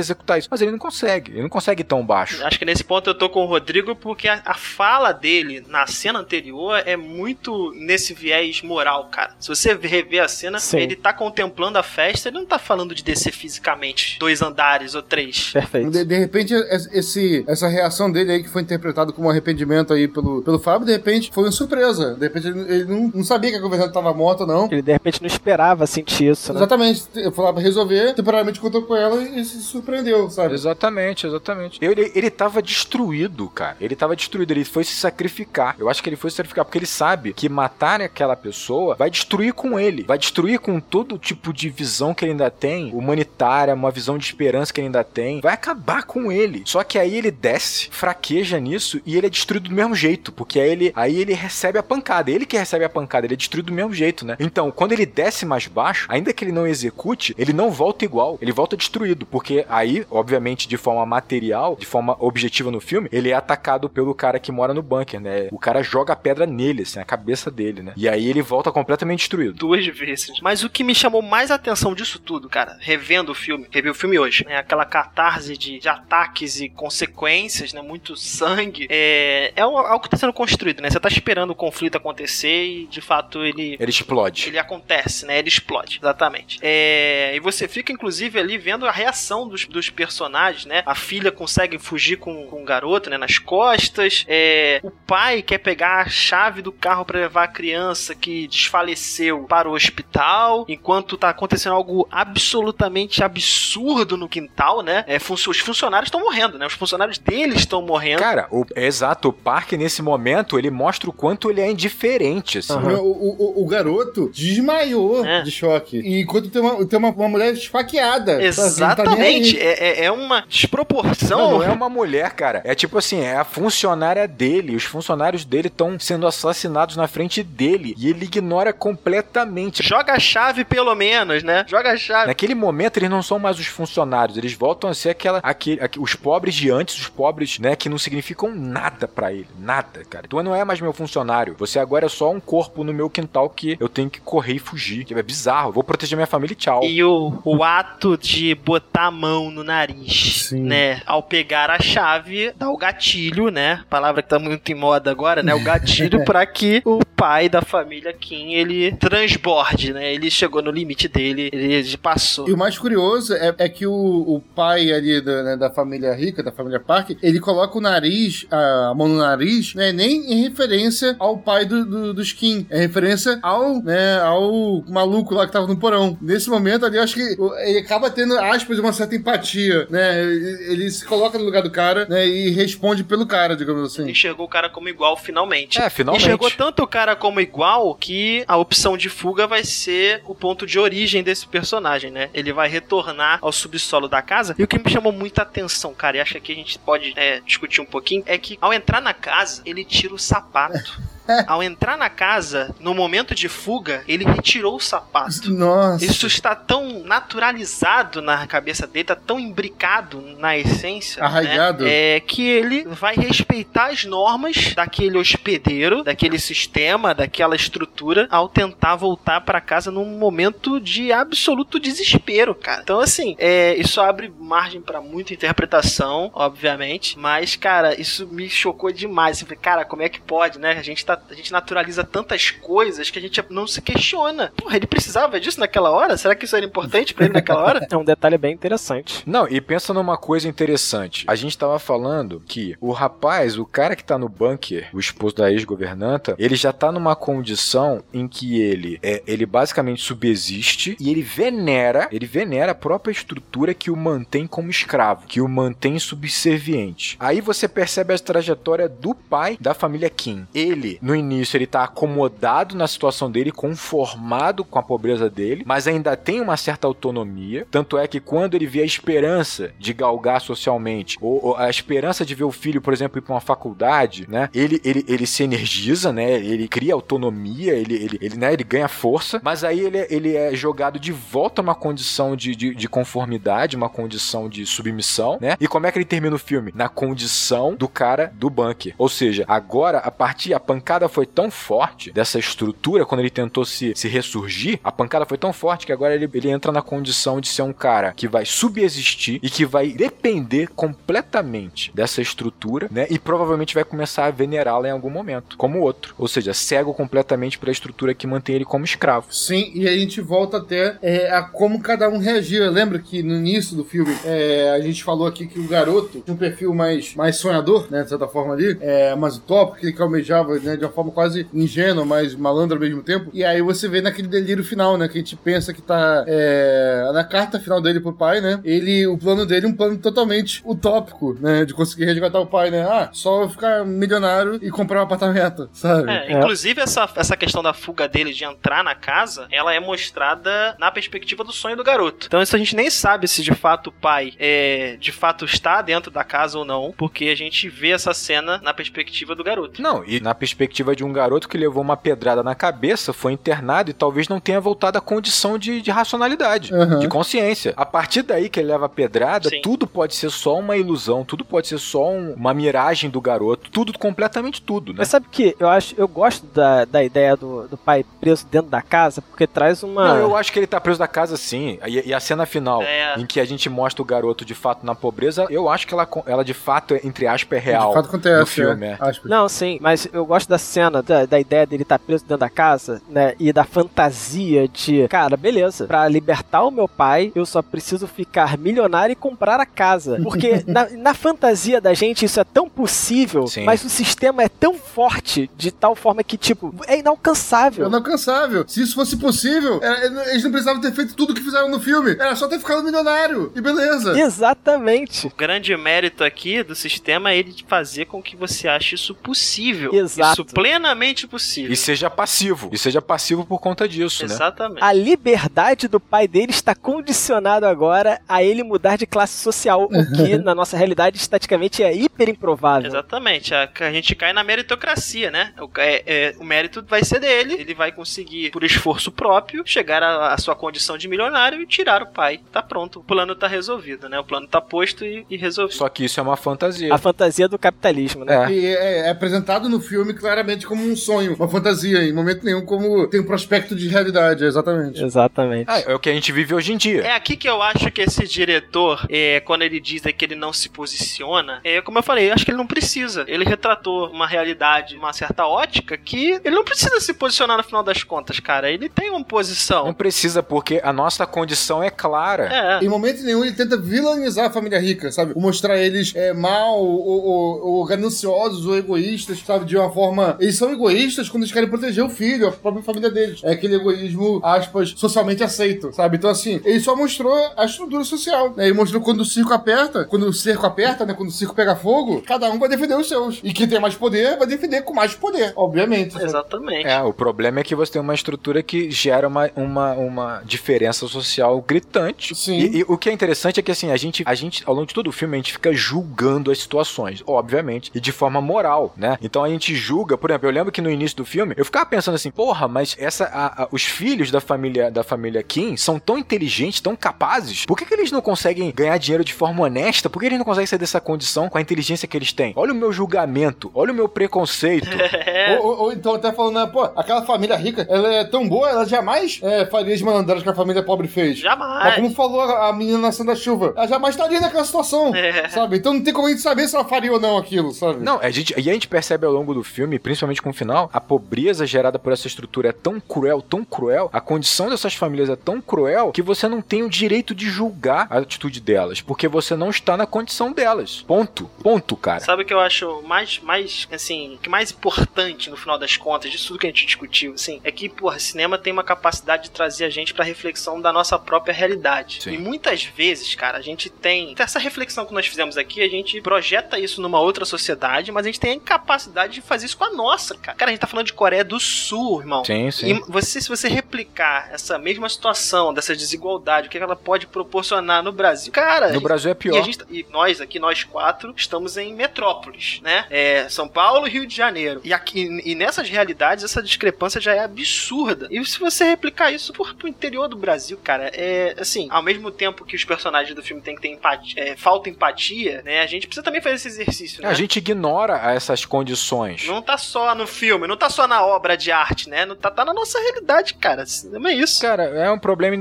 executar isso, mas ele não consegue. Ele não consegue ir tão baixo. Acho que nesse ponto eu tô com o Rodrigo, porque a, a fala dele na cena anterior é muito nesse viés moral, cara. Se você rever a cena, Sim. ele tá contemplando a festa, ele não tá falando de descer fisicamente dois andares ou três. Perfeito. De, de repente, es- esse, essa reação dele aí, que foi interpretado como arrependimento aí pelo, pelo Fábio, de repente foi uma surpresa. De repente, ele, ele não, não sabia que a governanta tava morta, não. Ele de repente não esperava sentir isso, né? Exatamente. Eu falava resolver, temporariamente contou com ela e se surpreendeu, sabe? Exatamente, exatamente. Ele, ele tava destruído, cara. Ele tava destruído, ele foi se sacrificar. Eu acho que ele foi se sacrificar porque ele sabe que matar aquela pessoa vai destruir com ele. Vai destruir com todo tipo de visão que ele ainda tem, humanitária, uma visão de esperança que ele ainda tem. Vai acabar com ele. Só que aí ele desce, fraqueja nisso e ele é destruído do mesmo jeito. Porque aí ele, aí ele recebe a pancada. Ele que recebe a pancada, ele é destruído do mesmo jeito, né? Então, quando ele desce mais baixo, ainda que ele não execute, ele não volta igual. Ele volta destruído. Porque aí, obviamente, de forma material, de forma objetiva no filme, ele é atacado pelo cara que mora no bunker, né? O cara joga a pedra nele, assim, na cabeça dele, né? E aí ele volta completamente destruído. Duas vezes. Mas o que me chamou mais atenção disso tudo, cara, revendo o filme, revi o filme hoje, né? Aquela catarse de, de ataques e consequências, né? Muito sangue. É, é algo algo que tá sendo construído, né? Você tá esperando o conflito acontecer e, de fato, ele Ele explode. ele acontece, né? Ele explode, exatamente. É, e você fica fica, inclusive, ali vendo a reação dos, dos personagens, né? A filha consegue fugir com, com o garoto, né? Nas costas. É, o pai quer pegar a chave do carro para levar a criança que desfaleceu para o hospital, enquanto tá acontecendo algo absolutamente absurdo no quintal, né? É, fun os funcionários estão morrendo, né? Os funcionários deles estão morrendo. Cara, o, é exato, o parque nesse momento, ele mostra o quanto ele é indiferente, assim. Uhum. O, o, o, garoto desmaiou é. de choque. E enquanto tem uma, tem uma, uma mulher esfaqueada. Exatamente. Tá é, é uma desproporção. Não, não é uma mulher, cara. É tipo assim, é a funcionária dele. Os funcionários dele estão sendo assassinados na frente dele. E ele ignora completamente. Joga a chave, pelo menos, né? Joga a chave. Naquele momento, eles não são mais os funcionários. Eles voltam a ser aquela. Aquele, aquele, os pobres de antes, os pobres, né? Que não significam nada para ele. Nada, cara. Tu não é mais meu funcionário. Você agora é só um corpo no meu quintal que eu tenho que correr e fugir. É bizarro. Vou proteger minha família e tchau. E o, o ato de botar a mão no nariz, Sim. né? Ao pegar a chave, dá o gatilho, né? Palavra que tá muito em moda agora, né? O gatilho para que o pai da família Kim, ele transborde, né? Ele chegou no limite dele, ele passou. E o mais curioso é, é que o, o pai ali da, né, da família rica, da família Park, ele coloca o nariz, a mão no nariz, né? Nem em referência ao pai do, do, dos Kim. É referência ao, né, ao maluco lá que tava no porão. Nesse momento ali, eu acho que ele acaba tendo, aspas, uma certa empatia, né? Ele, ele se coloca no lugar do cara, né? E responde pelo cara, digamos assim. Enxergou o cara como igual, finalmente. É, finalmente. Enxergou tanto o cara como igual que a opção de fuga vai ser o ponto de origem desse personagem, né? Ele vai retornar ao subsolo da casa. E o que me chamou muita atenção, cara, e acho que a gente pode é, discutir um pouquinho, é que ao entrar na casa, ele tira o sapato. Ao entrar na casa, no momento de fuga, ele retirou o sapato. Nossa. Isso está tão naturalizado na cabeça dele, está tão imbricado na essência. Arraigado. Né? É que ele vai respeitar as normas daquele hospedeiro, daquele sistema, daquela estrutura, ao tentar voltar para casa num momento de absoluto desespero, cara. Então, assim, é, isso abre margem para muita interpretação, obviamente, mas, cara, isso me chocou demais. Eu falei, cara, como é que pode, né? A gente tá a gente naturaliza tantas coisas que a gente não se questiona. Porra, ele precisava disso naquela hora? Será que isso era importante para ele naquela hora? É um detalhe bem interessante. Não, e pensa numa coisa interessante. A gente tava falando que o rapaz, o cara que tá no bunker, o esposo da ex-governanta, ele já tá numa condição em que ele é, ele basicamente subexiste e ele venera, ele venera a própria estrutura que o mantém como escravo, que o mantém subserviente. Aí você percebe a trajetória do pai da família Kim. Ele, no início ele tá acomodado na situação dele, conformado com a pobreza dele, mas ainda tem uma certa autonomia. Tanto é que quando ele vê a esperança de galgar socialmente, ou, ou a esperança de ver o filho, por exemplo, ir para uma faculdade, né? Ele, ele, ele se energiza, né? Ele cria autonomia, ele, ele, ele, né? ele ganha força, mas aí ele, ele é jogado de volta a uma condição de, de, de conformidade, uma condição de submissão, né? E como é que ele termina o filme? Na condição do cara do bunker. Ou seja, agora, a partir, a pancada pancada foi tão forte dessa estrutura, quando ele tentou se, se ressurgir, a pancada foi tão forte que agora ele, ele entra na condição de ser um cara que vai subexistir e que vai depender completamente dessa estrutura, né? E provavelmente vai começar a venerá-la em algum momento, como outro. Ou seja, cego completamente para a estrutura que mantém ele como escravo. Sim, e a gente volta até é, a como cada um reagia. Lembra que no início do filme é, a gente falou aqui que o garoto tinha um perfil mais, mais sonhador, né? De certa forma ali, é, mais utópico, que ele almejava, né? De uma forma quase ingênua, mas malandra ao mesmo tempo. E aí você vê naquele delírio final, né? Que a gente pensa que tá é, na carta final dele pro pai, né? Ele, o plano dele é um plano totalmente utópico, né? De conseguir resgatar o pai, né? Ah, só ficar milionário e comprar um apartamento, sabe? É, inclusive essa, essa questão da fuga dele de entrar na casa, ela é mostrada na perspectiva do sonho do garoto. Então isso a gente nem sabe se de fato o pai é, de fato está dentro da casa ou não, porque a gente vê essa cena na perspectiva do garoto. Não, e na perspectiva perspectiva de um garoto que levou uma pedrada na cabeça, foi internado e talvez não tenha voltado à condição de, de racionalidade, uhum. de consciência. A partir daí que ele leva a pedrada, Sim. tudo pode ser só uma ilusão, tudo pode ser só um, uma miragem do garoto, tudo, completamente tudo, né? Mas sabe que eu acho, eu gosto da, da ideia do, do pai preso dentro da casa, porque traz uma. Não, eu acho que ele tá preso da casa sim. E, e a cena final, é. em que a gente mostra o garoto de fato na pobreza, eu acho que ela, ela de fato, entre aspas, é real. De fato acontece. No filme, é. é. Não, sim, mas eu gosto da da cena, da, da ideia dele estar tá preso dentro da casa, né? E da fantasia de, cara, beleza, pra libertar o meu pai, eu só preciso ficar milionário e comprar a casa. Porque na, na fantasia da gente isso é tão possível, Sim. mas o sistema é tão forte de tal forma que, tipo, é inalcançável. É inalcançável. Se isso fosse possível, é, eles não precisavam ter feito tudo o que fizeram no filme. Era só ter ficado milionário. E beleza. Exatamente. O grande mérito aqui do sistema é ele fazer com que você ache isso possível. Exato. Isso plenamente possível. E seja passivo. E seja passivo por conta disso, Exatamente. né? Exatamente. A liberdade do pai dele está condicionada agora a ele mudar de classe social, o que na nossa realidade estaticamente é hiper improvável. Exatamente. A, a gente cai na meritocracia, né? O, é, é, o mérito vai ser dele, ele vai conseguir, por esforço próprio, chegar à sua condição de milionário e tirar o pai. Tá pronto. O plano tá resolvido, né? O plano tá posto e, e resolvido. Só que isso é uma fantasia. A fantasia do capitalismo, né? É. E é, é apresentado no filme claramente como um sonho, uma fantasia, em momento nenhum como tem um prospecto de realidade, exatamente. Exatamente. É, é o que a gente vive hoje em dia. É aqui que eu acho que esse diretor, é, quando ele diz que ele não se posiciona, é como eu falei, acho que ele não precisa. Ele retratou uma realidade, uma certa ótica que ele não precisa se posicionar no final das contas, cara. Ele tem uma posição. Não precisa, porque a nossa condição é clara. É. Em momento nenhum ele tenta vilanizar a família rica, sabe? Ou mostrar eles é, mal, ou, ou, ou gananciosos, ou egoístas, sabe? De uma forma. Eles são egoístas quando eles querem proteger o filho, a própria família deles. É aquele egoísmo, aspas, socialmente aceito, sabe? Então, assim, ele só mostrou a estrutura social. Né? Ele mostrou quando o circo aperta, quando o cerco aperta, né? Quando o circo pega fogo, cada um vai defender os seus. E quem tem mais poder vai defender com mais poder, obviamente. Sabe? Exatamente. É, o problema é que você tem uma estrutura que gera uma, uma, uma diferença social gritante. Sim. E, e, o que é interessante é que, assim, a gente, a gente, ao longo de todo o filme, a gente fica julgando as situações, obviamente, e de forma moral, né? Então a gente julga, por exemplo, eu lembro que no início do filme, eu ficava pensando assim, porra, mas essa, a, a, os filhos da família da família Kim são tão inteligentes, tão capazes, por que, que eles não conseguem ganhar dinheiro de forma honesta? Por que eles não conseguem sair dessa condição com a inteligência que eles têm? Olha o meu julgamento, olha o meu preconceito. É. Ou, ou, ou, então até falando, né, pô, aquela família rica, ela é tão boa, ela jamais é, faria as malandradas que a família pobre fez. Jamais. Mas como falou a, a menina na da chuva, ela jamais estaria naquela situação, é. sabe? Então não tem como a gente saber se ela faria ou não aquilo, sabe? Não, a gente, e a gente percebe ao longo do filme, principalmente com o final, a pobreza gerada por essa estrutura é tão cruel, tão cruel, a condição dessas famílias é tão cruel que você não tem o direito de julgar a atitude delas, porque você não está na condição delas. Ponto. Ponto, cara. Sabe o que eu acho mais, mais assim, que mais importante no final das contas, disso tudo que a gente discutiu, assim, é que, porra, cinema tem uma capacidade de trazer a gente pra reflexão da nossa própria realidade. Sim. E muitas vezes, cara, a gente tem essa reflexão que nós fizemos aqui, a gente projeta isso numa outra sociedade, mas a gente tem a incapacidade de fazer isso com a nossa, cara. Cara, a gente tá falando de Coreia do Sul, irmão. Sim, sim. E você, se você replicar essa mesma situação, dessa desigualdade, o que ela pode proporcionar no Brasil, cara. No gente, Brasil é pior. E, gente, e, nós aqui, nós quatro, estamos em metrópoles, né? É São Paulo e Rio de Janeiro. E aqui, e nessas realidades, essa discrepância já é absurda. E se você replicar isso por, pro interior do Brasil, cara, é assim, ao mesmo tempo que os personagens do filme têm que ter empatia, é, falta empatia, né? A gente precisa também fazer esse exercício, né? A gente ignora essas condições. Não tá só no filme, não tá só na obra de arte, né? Não tá, tá na nossa realidade, cara. Cinema é isso. Cara, é um problema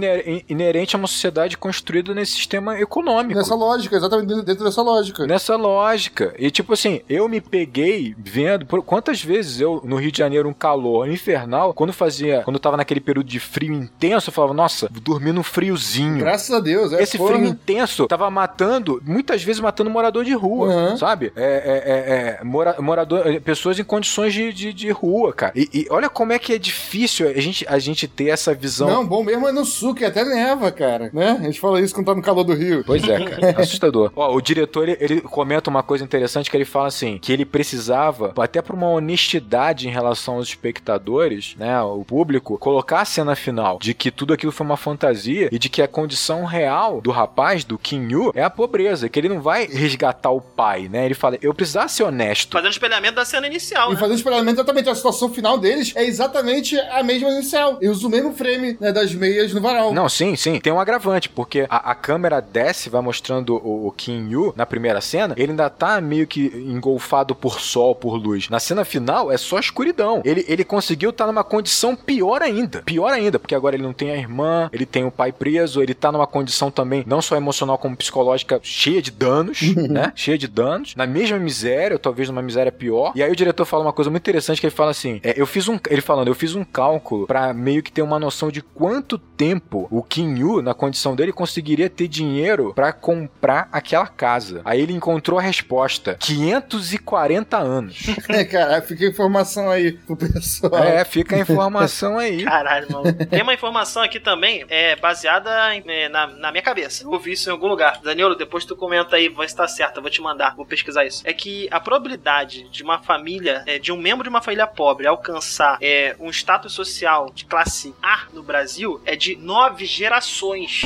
inerente a uma sociedade construída nesse sistema econômico. Nessa lógica, exatamente dentro dessa lógica. Nessa lógica. E tipo assim, eu me peguei vendo por quantas vezes eu no Rio de Janeiro um calor infernal, quando fazia, quando tava naquele período de frio intenso, eu falava, nossa, dormi no friozinho. Graças a Deus, é Esse porra. frio intenso tava matando, muitas vezes matando morador de rua, uhum. sabe? É, é, é, é mora, morador, é, pessoas em condições de, de, de rua, cara. E, e, olha como é que é difícil a gente, a gente ter essa visão. Não, bom mesmo é no sul, que até neva, cara, né? A gente fala isso quando tá no calor do Rio. Pois é, cara. Assustador. Ó, o diretor, ele, ele, comenta uma coisa interessante que ele fala assim, que ele precisava, até por uma honestidade em relação aos espectadores, né, o público, colocar a cena final de que tudo aquilo foi uma fantasia e de que a condição real do rapaz, do Kim Yu, é a pobreza, que ele não vai resgatar o pai, né? Ele fala, eu precisava ser honesto. Fazendo espelhamento da cena inicial, né? fazendo espelhamento exatamente, a situação final deles é exatamente a mesma inicial. E usa o mesmo frame, né, das meias no varal. Não, sim, sim. Tem um agravante, porque a, a câmera desce, vai mostrando o, o Kim Yu na primeira cena, ele ainda tá meio que engolfado por sol, por luz. Na cena final, é só escuridão. Ele, ele conseguiu estar tá numa condição pior ainda. Pior ainda, porque agora ele não tem a irmã, ele tem o pai preso, ele tá numa condição também, não só emocional como psicológica, cheia de danos, né? Cheia de danos. Na mesma miséria, ou talvez numa miséria pior. E aí o diretor fala uma coisa muito interessante que ele fala assim: é, eu fiz um. Ele falando, eu fiz um cálculo para meio que ter uma noção de quanto tempo o Kim Yu, na condição dele, conseguiria ter dinheiro para comprar aquela casa. Aí ele encontrou a resposta: 540 anos. É, cara, fica a informação aí pro pessoal. É, fica a informação aí. Caralho, mano. Tem uma informação aqui também, é baseada em, é, na, na minha cabeça. Eu ouvi isso em algum lugar. Danilo, depois tu comenta aí, vai estar certo, eu vou te mandar, vou pesquisar isso. É que a probabilidade de uma família, é, de um membro de uma família pobre alcançar é, um status social de classe A no Brasil é de nove gerações.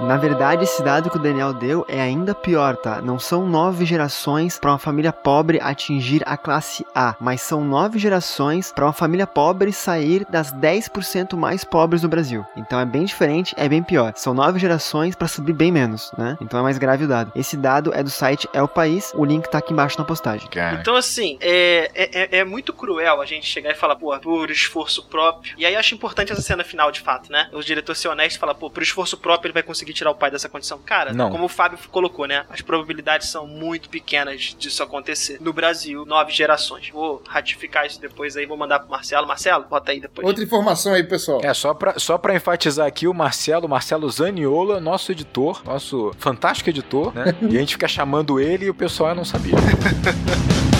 Na verdade, esse dado que o Daniel deu é ainda pior, tá? Não são nove gerações para uma família pobre atingir a classe A, mas são nove gerações para uma família pobre sair das 10% mais pobres do Brasil. Então é bem diferente, é bem pior. São nove gerações para subir bem menos, né? Então é mais grave o dado. Esse dado é do site É o País, o link tá aqui embaixo na postagem. Então, assim, é, é, é muito cruel a gente chegar e falar, pô, por esforço próprio. E aí eu acho importante essa cena final, de fato, né? O diretor ser honesto e falar, pô, por esforço próprio ele vai conseguir tirar o pai dessa condição. Cara, Não. como o Fábio colocou, né? As probabilidades são muito pequenas disso acontecer. No Brasil, nove gerações. Vou ratificar isso depois aí, vou mandar pro Marcelo. Marcelo, bota aí depois. Outra informação aí, pessoal. É, só pra, só pra enfatizar aqui, o Marcelo, Marcelo Zaniola, nosso editor, nosso fantástico editor, né? e a gente fica chamando ele e o pessoal não sabia.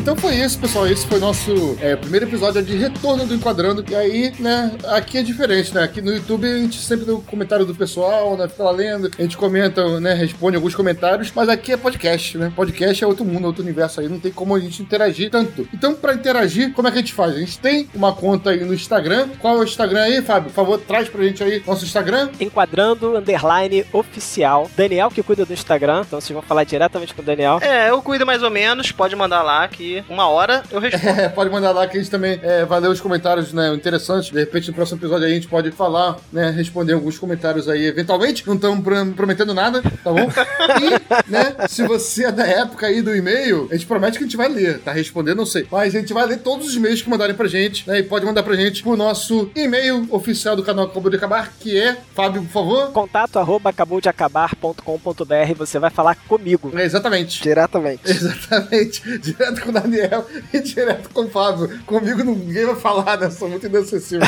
Então foi isso, pessoal. Esse foi nosso é, primeiro episódio de retorno do Enquadrando. E aí, né, aqui é diferente, né? Aqui no YouTube a gente sempre dá o comentário do pessoal, né? Fica lá lendo, a gente comenta, né? Responde alguns comentários. Mas aqui é podcast, né? Podcast é outro mundo, outro universo aí. Não tem como a gente interagir tanto. Então, pra interagir, como é que a gente faz? A gente tem uma conta aí no Instagram. Qual é o Instagram aí, Fábio? Por favor, traz pra gente aí nosso Instagram. Enquadrando, underline, oficial. Daniel que cuida do Instagram, então vocês vão falar diretamente com o Daniel. É, eu cuido mais ou menos. Pode mandar lá que uma hora eu respondo. É, pode mandar lá que a gente também é, vai ler os comentários né, interessantes. De repente, no próximo episódio aí, a gente pode falar, né, responder alguns comentários aí, eventualmente. Não estamos prometendo nada, tá bom? E, né, se você é da época aí do e-mail, a gente promete que a gente vai ler, tá? Responder, não sei. Mas a gente vai ler todos os e-mails que mandarem pra gente, né? E pode mandar pra gente pro nosso e-mail oficial do canal Acabou de Acabar, que é, Fábio, por favor. Contato arroba acabou de acabar.com.br, você vai falar comigo. É, exatamente. Diretamente. Exatamente. Direto com o Daniel e direto com o Fábio. Comigo ninguém vai falar, né? Sou muito inacessível.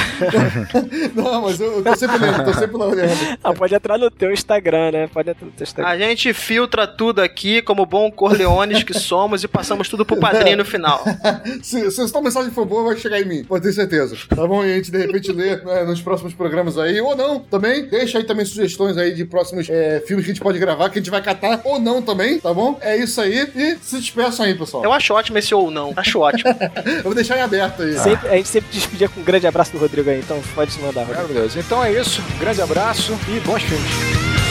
não, mas eu, eu tô sempre lendo, tô sempre lá olhando. Ah, pode entrar no teu Instagram, né? Pode entrar no teu Instagram. A gente filtra tudo aqui como bom corleones que somos e passamos tudo pro padrinho no final. se, se a sua mensagem for boa, vai chegar em mim, pode ter certeza. Tá bom? E a gente de repente lê né, nos próximos programas aí, ou não, também. Deixa aí também sugestões aí de próximos é, filmes que a gente pode gravar, que a gente vai catar, ou não também, tá bom? É isso aí. E se despeçam aí, pessoal. Eu acho ótimo ou não. Acho ótimo. Eu vou deixar em aberto aí. Sempre- a gente sempre despedia com um grande abraço do Rodrigo aí, então pode se mandar, Rodrigo. Então é isso. Grande abraço e bons filmes.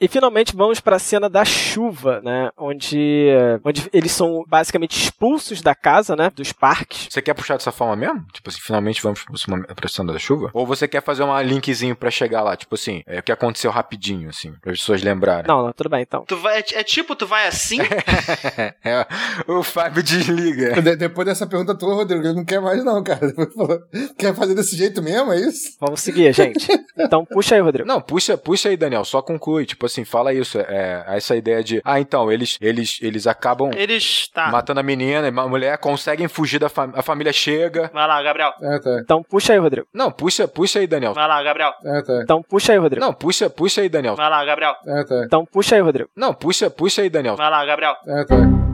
E finalmente vamos para a cena da chuva, né? Onde, onde eles são basicamente expulsos da casa, né? Dos parques. Você quer puxar dessa forma mesmo? Tipo assim, finalmente vamos pra pra cena da chuva? Ou você quer fazer uma linkzinho pra chegar lá? Tipo assim, é, o que aconteceu rapidinho, assim, para as pessoas lembrarem. Não, não, tudo bem então. Tu vai, é, é tipo, tu vai assim? é, o Fábio desliga. De- depois dessa pergunta tua, Rodrigo, ele não quer mais, não, cara. Quer fazer desse jeito mesmo, é isso? Vamos seguir, gente. Então puxa aí, Rodrigo. Não, puxa, puxa aí, Daniel, só conclui. Tipo assim, fala isso. É, essa ideia de. Ah, então, eles, eles, eles acabam Eles. Tá. matando a menina, a mulher, conseguem fugir da família. A família chega. Vai lá, Gabriel. É, tá. Então puxa aí, Rodrigo. Não, puxa, puxa aí, Daniel. Vai lá, Gabriel. É, tá. Então puxa aí, Rodrigo. Não, puxa, puxa aí, Daniel. Vai lá, Gabriel. É, tá. Então puxa aí, Rodrigo. Não, puxa, puxa aí, Daniel. Vai lá, Gabriel. É, tá.